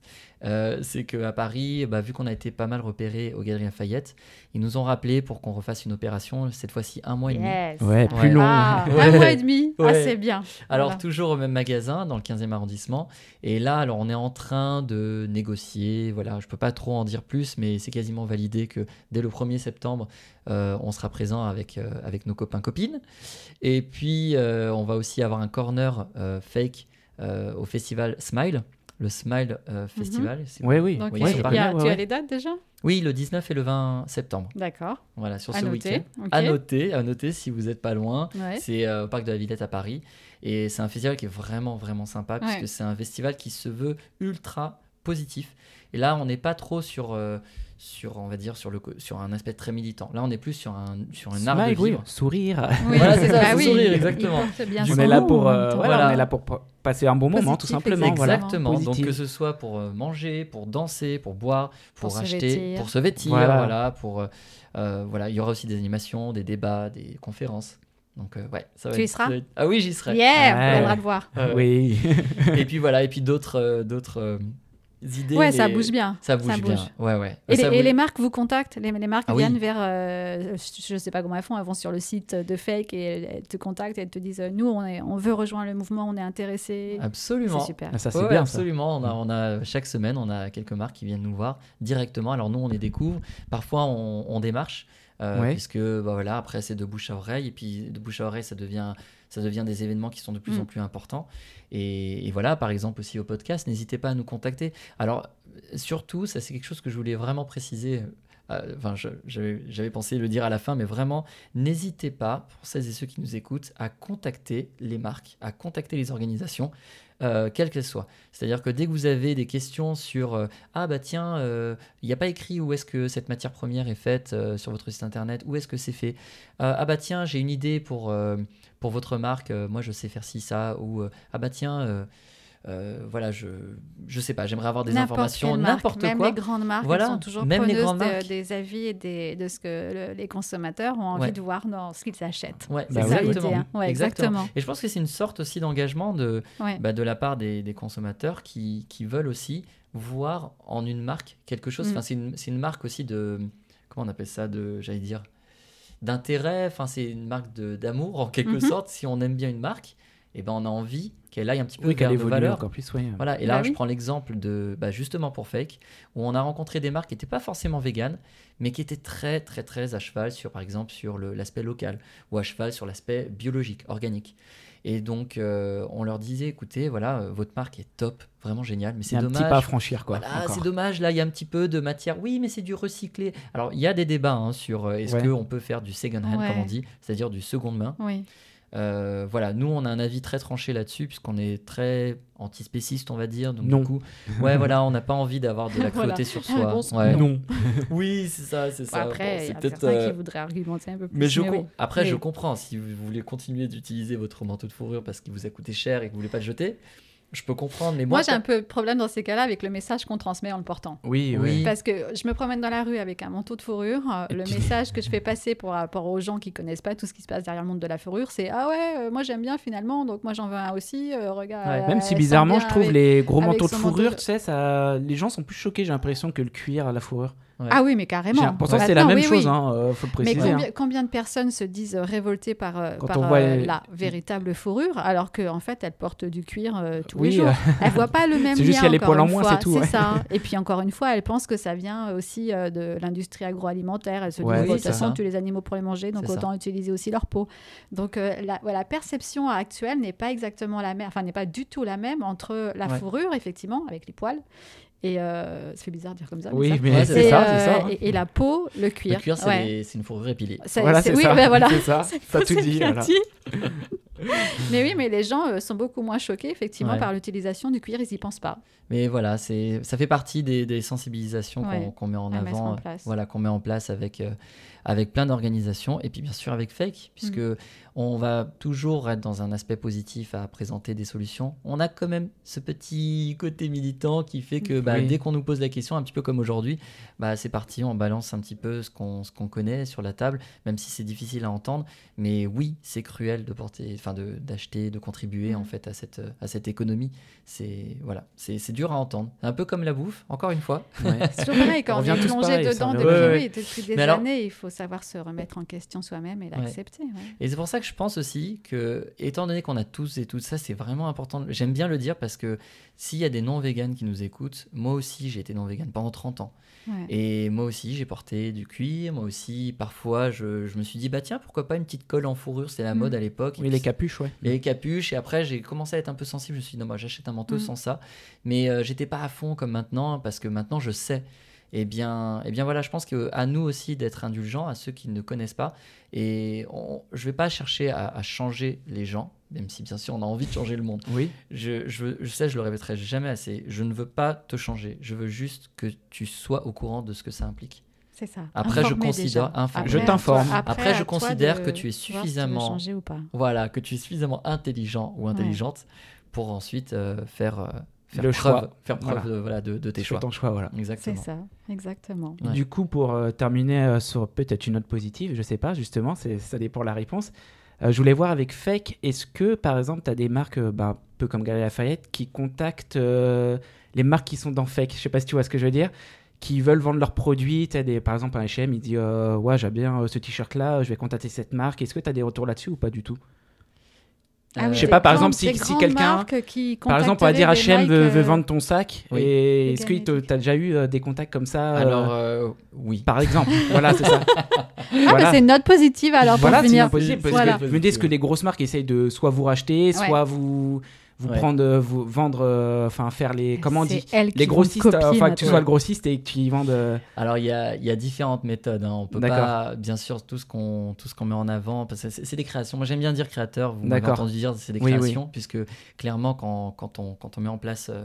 Euh, c'est qu'à Paris, bah, vu qu'on a été pas mal repéré aux Galeries Lafayette, ils nous ont rappelé pour qu'on refasse une opération, cette fois-ci un mois et demi. Yes. Ouais, plus Ouais. long. Ah, *laughs* Ouais. un mois et demi. Ah, Ouais. c'est bien. Alors Voilà. toujours au même magasin, dans le 15e arrondissement. Et là, alors on est en train de négocier. Voilà, je peux pas trop en dire plus, mais c'est quasiment validé que dès le 1er septembre, euh, on sera présent avec, euh, avec nos copains copines. Et puis euh, on va aussi avoir un corner euh, fake euh, au festival Smile, le Smile euh, Festival. c'est- Oui, oui. Donc, Oui, il y a- ouais, tu as les dates déjà? Oui, le 19 et le 20 septembre. D'accord. Voilà, sur À ce noter. week-end. À noter, à noter si vous n'êtes pas loin. Ouais. C'est euh, au parc de la Villette à Paris. Et c'est un festival qui est vraiment, vraiment sympa, Ouais. puisque c'est un festival qui se veut ultra positif. Et là, on n'est pas trop sur, euh, sur, on va dire, sur, le, sur un aspect très militant. Là, on est plus sur un, sur un art de Smile, oui, vivre. sourire. *laughs* Oui, Voilà, c'est ça, bah oui, sourire, exactement. bien On est là pour, euh, voilà, Voilà. on est là pour passer un bon moment, tout simplement. Voilà. Exactement. Donc que ce soit pour euh, manger, pour danser, pour boire, pour, Pour se acheter, vêtir. pour se vêtir, Voilà. voilà. pour euh, voilà, il y aura aussi des animations, des débats, des conférences. Donc euh, ouais, ça va Tu y être- seras être- Ah oui, j'y serai. Yeah, on Ouais. viendra te voir. Euh, Oui. et puis voilà, et puis d'autres euh, d'autres euh, idées. Ouais, ça bouge bien. Ça bouge ça bien. bouge. Ouais, ouais. Et, Ça les, et bouge- les marques vous contactent les, les marques Ah oui. viennent vers, euh, je ne sais pas comment elles font, elles vont sur le site de Fake et elles, te contactent et elles te disent nous on, est, on veut rejoindre le mouvement, on est intéressé. Absolument. C'est super. Ah, ça, c'est Ouais, bien, ça. absolument. On a, on a, chaque semaine, on a quelques marques qui viennent nous voir directement. Alors nous, on les découvre. Parfois, on, on démarche. euh, Ouais. Puisque bah voilà, après c'est de bouche à oreille et puis de bouche à oreille ça devient ça devient des événements qui sont de plus Mm. en plus importants et, et voilà par exemple aussi au podcast n'hésitez pas à nous contacter alors surtout ça c'est quelque chose que je voulais vraiment préciser enfin je- j'avais pensé le dire à la fin mais vraiment n'hésitez pas pour celles et ceux qui nous écoutent à contacter les marques à contacter les organisations euh, quelles qu'elles soient. C'est-à-dire que dès que vous avez des questions sur euh, ah bah tiens, euh, il n'y a pas écrit où est-ce que cette matière première est faite euh, sur votre site internet, où est-ce que c'est fait. Euh, ah bah tiens, j'ai une idée pour, euh, pour votre marque, euh, moi je sais faire ci, ça, ou euh, ah bah tiens, euh, voilà, je, je sais pas, j'aimerais avoir des informations, n'importe même quoi. les grandes marques, Voilà, elles sont toujours même les grandes de- marques. des avis et des, de ce que le- les consommateurs ont envie Ouais. de voir dans ce qu'ils achètent. Ouais, Bah C'est ça exactement. hein. Ouais, exactement. Et je pense que c'est une sorte aussi d'engagement de, bah, de la part des, des consommateurs qui, qui veulent aussi voir en une marque quelque chose. Mm. Enfin, c'est une, une marque aussi de. Comment on appelle ça de, J'allais dire. D'intérêt. Enfin, c'est une marque d'amour en quelque Mhm. sorte. Si on aime bien une marque, et ben on a envie qu'elle aille un petit peu Oui, vers évolue valeurs. encore plus, oui. Voilà, et Bah là, je oui. prends l'exemple de, bah, justement pour Fake, où on a rencontré des marques qui n'étaient pas forcément véganes, mais qui étaient très, très, très à cheval sur, par exemple, sur l'aspect local, ou à cheval sur l'aspect biologique, organique. Et donc, euh, on leur disait, écoutez, voilà, euh, votre marque est top, vraiment génial, mais C'est c'est un dommage. petit pas à franchir, quoi. Voilà, c'est dommage, là, il y a un petit peu de matière. Oui, mais c'est du recyclé. Alors, il y a des débats hein, sur euh, est-ce Ouais. qu'on peut faire du second hand, Ouais. comme on dit, c'est-à-dire du seconde main. Oui. Euh, voilà, nous, on a un avis très tranché là-dessus, puisqu'on est très antispéciste, on va dire. Donc, Non. du coup, ouais, voilà, on n'a pas *laughs* envie d'avoir de la Voilà. cruauté sur soi. Réponse Ouais. Non. *laughs* Oui, c'est ça, c'est ça. Bon, Après, c'est peut-être, euh, qui voudraient argumenter un peu plus. mais je oui. com- après, je comprends. Si vous voulez continuer d'utiliser votre manteau de fourrure parce qu'il vous a coûté cher et que vous voulez pas le jeter, je peux comprendre. Mais moi, Moi, j'ai un peu de problème dans ces cas-là avec le message qu'on transmet en le portant. Oui, Oui. Parce que je me promène dans la rue avec un manteau de fourrure. euh, Et le puis- message que je fais passer pour rapport aux gens qui connaissent pas tout ce qui se passe derrière le monde de la fourrure, c'est ah ouais, euh, moi j'aime bien finalement, donc moi j'en veux un aussi. euh, regarde. Ouais. euh, Même si bizarrement, je trouve avec- les gros manteaux de manteau fourrure, de- tu sais, ça... les gens sont plus choqués, j'ai l'impression, que le cuir à la fourrure. Ouais. Ah oui, mais carrément. Pourtant, c'est la Maintenant, même oui, chose, oui. hein, euh, faut le Mais préciser. combien, hein. combien de personnes se disent révoltées par, euh, par voit euh, les- la véritable fourrure, alors qu'en fait, elles portent du cuir euh, tous les Oui, jours. euh, Elles voient pas le *laughs* même C'est juste qu'il y a les poils en moins, c'est tout, ouais. ça. Et puis, encore une fois, elles pensent que ça vient aussi euh, de l'industrie agroalimentaire. Elles se Ouais, disent, de toute façon, tu les animaux pour les manger, donc ça. autant utiliser aussi leur peau. Donc, euh, la, voilà, perception actuelle n'est pas exactement la même, enfin, n'est pas du tout la même entre la fourrure, effectivement, avec les poils, et euh, ça fait bizarre de dire comme ça. Oui, ça. mais c'est ça, euh, c'est ça. hein. et, et la peau, le cuir. Le cuir, c'est Ouais. une fourrure épilée. Voilà, c'est- oui, ça. ben voilà. C'est ça. *laughs* T'as tout dit. bien voilà. dit. *laughs* mais oui, mais les gens euh, sont beaucoup moins choqués, effectivement, Ouais. par l'utilisation du cuir. Ils y pensent pas. Mais voilà, c'est ça fait partie des, des sensibilisations qu'on Ouais, qu'on met en à avant, en euh, place. voilà, qu'on met en place avec euh, avec plein d'organisations et puis bien sûr avec Fake, puisque Mm. on va toujours être dans un aspect positif à présenter des solutions. On a quand même ce petit côté militant qui fait que bah, Oui. dès qu'on nous pose la question, un petit peu comme aujourd'hui, bah, c'est parti, on balance un petit peu ce qu'on ce qu'on connaît sur la table, même si c'est difficile à entendre. Mais oui, c'est cruel de porter, enfin de d'acheter, de contribuer Mm. en fait à cette à cette économie. C'est voilà, c'est c'est dur à entendre. Un peu comme la bouffe, encore une fois. Ouais. *laughs* C'est toujours pareil, quand On est plongé dedans depuis, Ouais, ouais. oui, depuis des Mais alors- années, il faut savoir se remettre en question soi-même et l'accepter. ouais. Et c'est pour ça que je pense aussi que, étant donné qu'on a tous et toutes ça, c'est vraiment important. J'aime bien le dire parce que s'il y a des non-véganes qui nous écoutent, moi aussi j'ai été non-végane pendant 30 ans. Ouais. Et moi aussi j'ai porté du cuir, moi aussi parfois je, je me suis dit, bah tiens, pourquoi pas une petite colle en fourrure, c'est la Mm. mode à l'époque. Oui, les capuches, ouais. les capuches et après j'ai commencé à être un peu sensible je me suis dit non moi j'achète un manteau Mm. sans ça mais euh, j'étais pas à fond comme maintenant parce que maintenant je sais et bien et bien voilà je pense que à nous aussi d'être indulgents à ceux qui ne connaissent pas et on, je vais pas chercher à, à changer les gens même si bien sûr on a envie de changer le monde Oui. je, je, je sais je le répéterai jamais assez je ne veux pas te changer je veux juste que tu sois au courant de ce que ça implique C'est ça. Après, je considère-. Je t'informe. Après, je considère que tu es voir si tu suffisamment- ou pas. voilà que tu es suffisamment intelligent ou intelligente pour ensuite euh, faire euh, faire Le preuve, choix. faire preuve Voilà. de, voilà, de, de tes choix. ton choix, voilà. C'est Exactement. ça, exactement. Ouais. Du coup, pour euh, terminer euh, sur peut-être une note positive, je sais pas, justement, c'est, ça dépend de la réponse. Euh, je voulais voir avec Fake, est-ce que par exemple, tu as des marques, euh, bah, un peu comme Galeries Lafayette, qui contactent euh, les marques qui sont dans Fake? Je sais pas si tu vois ce que je veux dire. Qui veulent vendre leurs produits, des, par exemple un H&M, il dit ouais j'aime bien ce t-shirt là, je vais contacter cette marque. Est-ce que tu as des retours là-dessus ou pas du tout? Ah oui, Je sais pas, par grandes- exemple, si- quelqu'un- Par exemple, on va dire H&M veut, euh, vendre ton sac, Oui. et est-ce que tu as déjà eu euh, des contacts comme ça euh, Alors euh, oui. Par exemple, *laughs* voilà, c'est ça. Ah, Voilà. mais c'est une note positive alors voilà, pour c'est finir. impossible. Parce Voilà. me dis que les grosses marques essayent de soit vous racheter, Ouais. soit vous, vous Ouais. prendre, euh, vous vendre, euh, enfin faire les, comment on dit Les grossistes, euh, enfin que tu sois le grossiste et que tu y vendes. euh, Alors il y a, il y a différentes méthodes. hein. On peut pas, bien sûr, tout ce qu'on tout ce qu'on met en avant, parce que c'est des créations. Moi j'aime bien dire créateur. Vous m'avez entendu dire c'est des Oui, oui. créations, puisque clairement quand, quand on quand on met en place euh,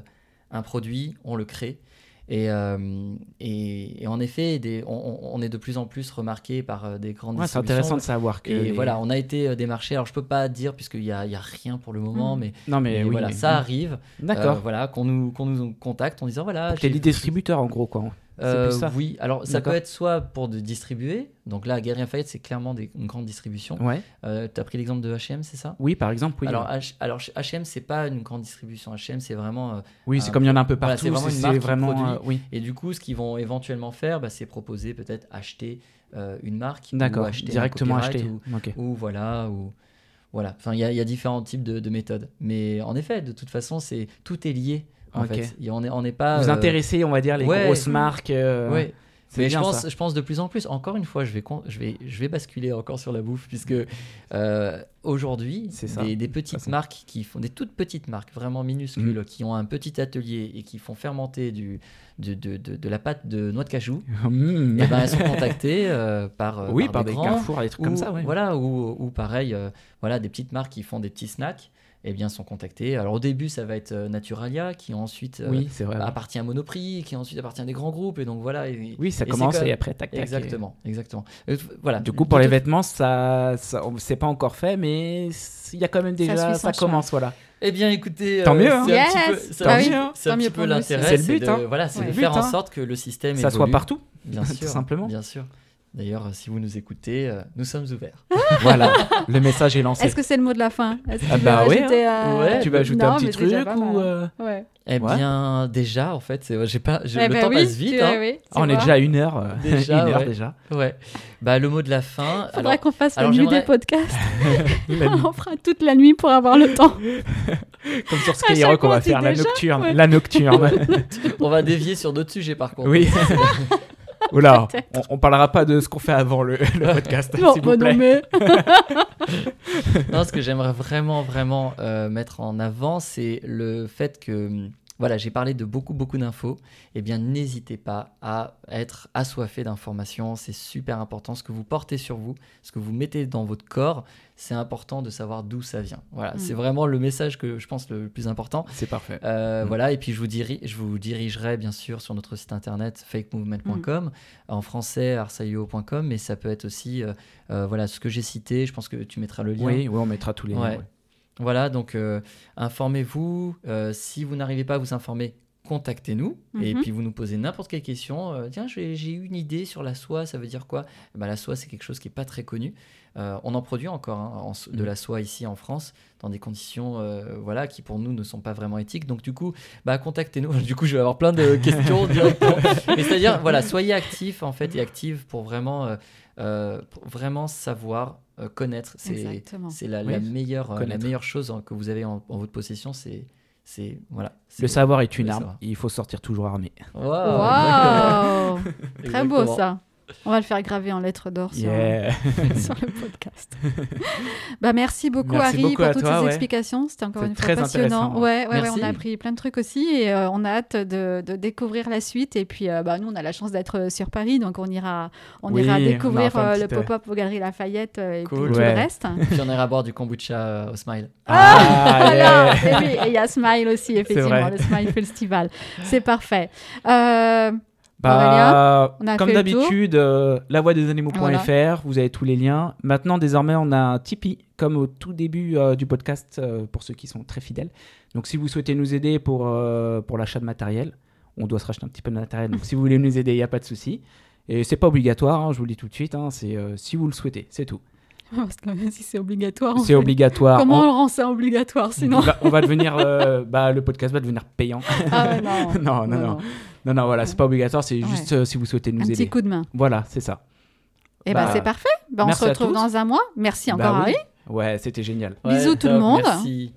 un produit, on le crée. Et, euh, et, et en effet, des, on, est de plus en plus remarqué par euh, des grandes ouais, c'est intéressant de savoir que. Et les- voilà, on a été euh, démarché. Alors, je peux pas dire puisqu'il y a, y a rien pour le moment, Mm. mais, Non mais, mais oui, voilà, mais- ça arrive. D'accord. Euh, voilà, qu'on nous, qu'on nous contacte en disant voilà. T'es les distributeurs en gros quoi. Euh, ça. Oui, alors ça peut être soit pour de distribuer. Donc là, Galeries Lafayette, c'est clairement des- une grande distribution. Ouais. Euh, tu as pris l'exemple de H&M, c'est ça? Oui, par exemple, oui. alors, H- alors H&M, c'est pas une grande distribution. H&M, c'est vraiment. euh, oui, c'est comme il y en a un peu voilà, partout. c'est vraiment une vraiment. produit. oui. Et du coup, ce qu'ils vont éventuellement faire, bah, c'est proposer peut-être acheter une marque. ou D'accord. acheter Directement acheté. Ou, ou voilà, ou, voilà, enfin, il y, a- il y a différents types de, de méthodes. Mais en effet, de toute façon, c'est tout est lié. En fait, Et on n'est on n'est pas. Vous euh, intéressez, on va dire, les ouais. grosses marques. euh, ouais. Mais je pense, ça. je pense de plus en plus. Encore une fois, je vais, je vais, je vais basculer encore sur la bouffe, puisque euh, aujourd'hui, des, des de petites marques qui font des toutes petites marques, vraiment minuscules, qui ont un petit atelier et qui font fermenter du, de, de, de, de la pâte de noix de cajou, *laughs* Mm. et ben elles sont contactées euh, par, oui, par par des des grands, carrefours, des trucs comme ça, ouais. Voilà, ou, ou pareil, euh, voilà, des petites marques qui font des petits snacks, et bien sont contactées. Alors au début, ça va être euh, Naturalia, qui ensuite euh, oui, vrai. appartient à Monoprix, qui ensuite appartient à des grands groupes, et donc voilà. et- Oui, ça et commence et après, tac, tac. et- Exactement, exactement. Euh, voilà. Du coup, pour les vêtements, ça, ça c'est pas encore fait, mais il y a quand même déjà, ça, chemin. commence, voilà. Eh bien, écoutez, Tant euh, mieux, hein. c'est un petit Yes. peu, petit- l'intérêt, C'est le but, de, hein. voilà, c'est Ouais. de faire but, en hein. sorte que le système Ça soit partout, bien *laughs* sûr, tout simplement. Bien sûr. D'ailleurs, si vous nous écoutez, euh, nous sommes ouverts. *laughs* voilà, le message est lancé. Est-ce que c'est le mot de la fin? Ah tu bah ouais, ajouter, euh, Ouais, Tu vas ajouter non, un petit truc ou hein. euh, Ouais. Eh Ouais. bien, déjà, en fait, j'ai pas, Eh le ben temps oui, passe vite. hein. oui, Ah, on est déjà à une heure, euh, Déjà, *laughs* une heure ouais. déjà. Ouais. Bah, le mot de la fin. Faudrait alors, qu'on fasse la alors nuit j'aimerais- des podcasts. *laughs* La nuit. on fera toute la nuit pour avoir le temps. Comme sur Skyrock, on va faire la nocturne. La nocturne. on va dévier sur d'autres sujets, par contre. oui. Oula, *laughs* on, on parlera pas de ce qu'on fait avant le, le *laughs* podcast, Non, s'il vous non, plaît. mais Non, ce que j'aimerais vraiment, vraiment euh, mettre en avant, c'est le fait que, voilà, j'ai parlé de beaucoup, beaucoup d'infos. Eh bien, n'hésitez pas à être assoiffé d'informations. C'est super important. Ce que vous portez sur vous, ce que vous mettez dans votre corps, c'est important de savoir d'où ça vient. Voilà, Mm. c'est vraiment le message que je pense le plus important. C'est parfait. Euh, Mm. Voilà, et puis je vous, diri- je vous dirigerai bien sûr sur notre site internet fakemovement.com, en français arsaio.com, mais ça peut être aussi euh, euh, voilà, ce que j'ai cité. Je pense que tu mettras le lien. Oui, oui, on mettra tous les liens. Ouais. ouais. Voilà, donc euh, informez-vous. Euh, si vous n'arrivez pas à vous informer, contactez-nous et Mhm. puis vous nous posez n'importe quelle question. Euh, Tiens, j'ai une idée sur la soie, ça veut dire quoi? Eh ben, La soie, c'est quelque chose qui n'est pas très connu. Euh, on en produit encore hein, en de Mhm. la soie ici en France dans des conditions euh, voilà, qui pour nous ne sont pas vraiment éthiques. Donc du coup, bah, contactez-nous. *laughs* Du coup, je vais avoir plein de *laughs* questions directement. Mais c'est-à-dire, voilà, soyez actifs en fait et actives pour vraiment, euh, euh, pour vraiment savoir, euh, connaître. C'est la, Oui, la meilleure, euh, la meilleure chose hein, que vous avez en, en votre possession, c'est c'est voilà. Le savoir est une arme. Il faut sortir toujours armé. Wow, Très beau ça. On va le faire graver en lettres d'or sur, Yeah. *laughs* sur le podcast. bah, merci beaucoup, Merci Harry, beaucoup pour toutes toi, ces ouais. explications. C'était encore une fois très passionnant. Ouais, ouais, on a appris plein de trucs aussi et euh, on a hâte de, de découvrir la suite. Et puis, euh, bah, nous, on a la chance d'être euh, sur Paris, donc on ira, on Oui, ira découvrir euh, le pop-up aux Galeries Lafayette euh, et Cool. puis tout Ouais. le reste. *laughs* Puis on ira boire du kombucha euh, au Smile. Ah, *laughs* Voilà. yeah. Et oui, et il y a Smile aussi, effectivement, le Smile Festival. C'est parfait. Euh, Comme d'habitude, euh, lavoidesanimaux.fr, Voilà. vous avez tous les liens. Maintenant, désormais, on a un Tipeee, comme au tout début euh, du podcast, euh, pour ceux qui sont très fidèles. Donc, si vous souhaitez nous aider pour, euh, pour l'achat de matériel, on doit se racheter un petit peu de matériel. Donc, *laughs* si vous voulez nous aider, il n'y a pas de souci. Et c'est pas obligatoire, hein, je vous le dis tout de suite, hein, c'est si vous le souhaitez, c'est tout. *laughs* parce que si c'est obligatoire. C'est obligatoire. Comment On- on rend ça obligatoire on, sinon va, on va devenir, *laughs* bah, le podcast va devenir payant. Ah ouais, non. non, non, non, non, non, voilà, c'est pas obligatoire, c'est Ouais. juste euh, si vous souhaitez nous Un aider. petit coup de main. Voilà, c'est ça. Et ben Bah, c'est parfait. Ben, on se retrouve dans un mois. Merci Bah encore oui. Harry. Ouais, c'était génial. Bisous tout le monde. Merci.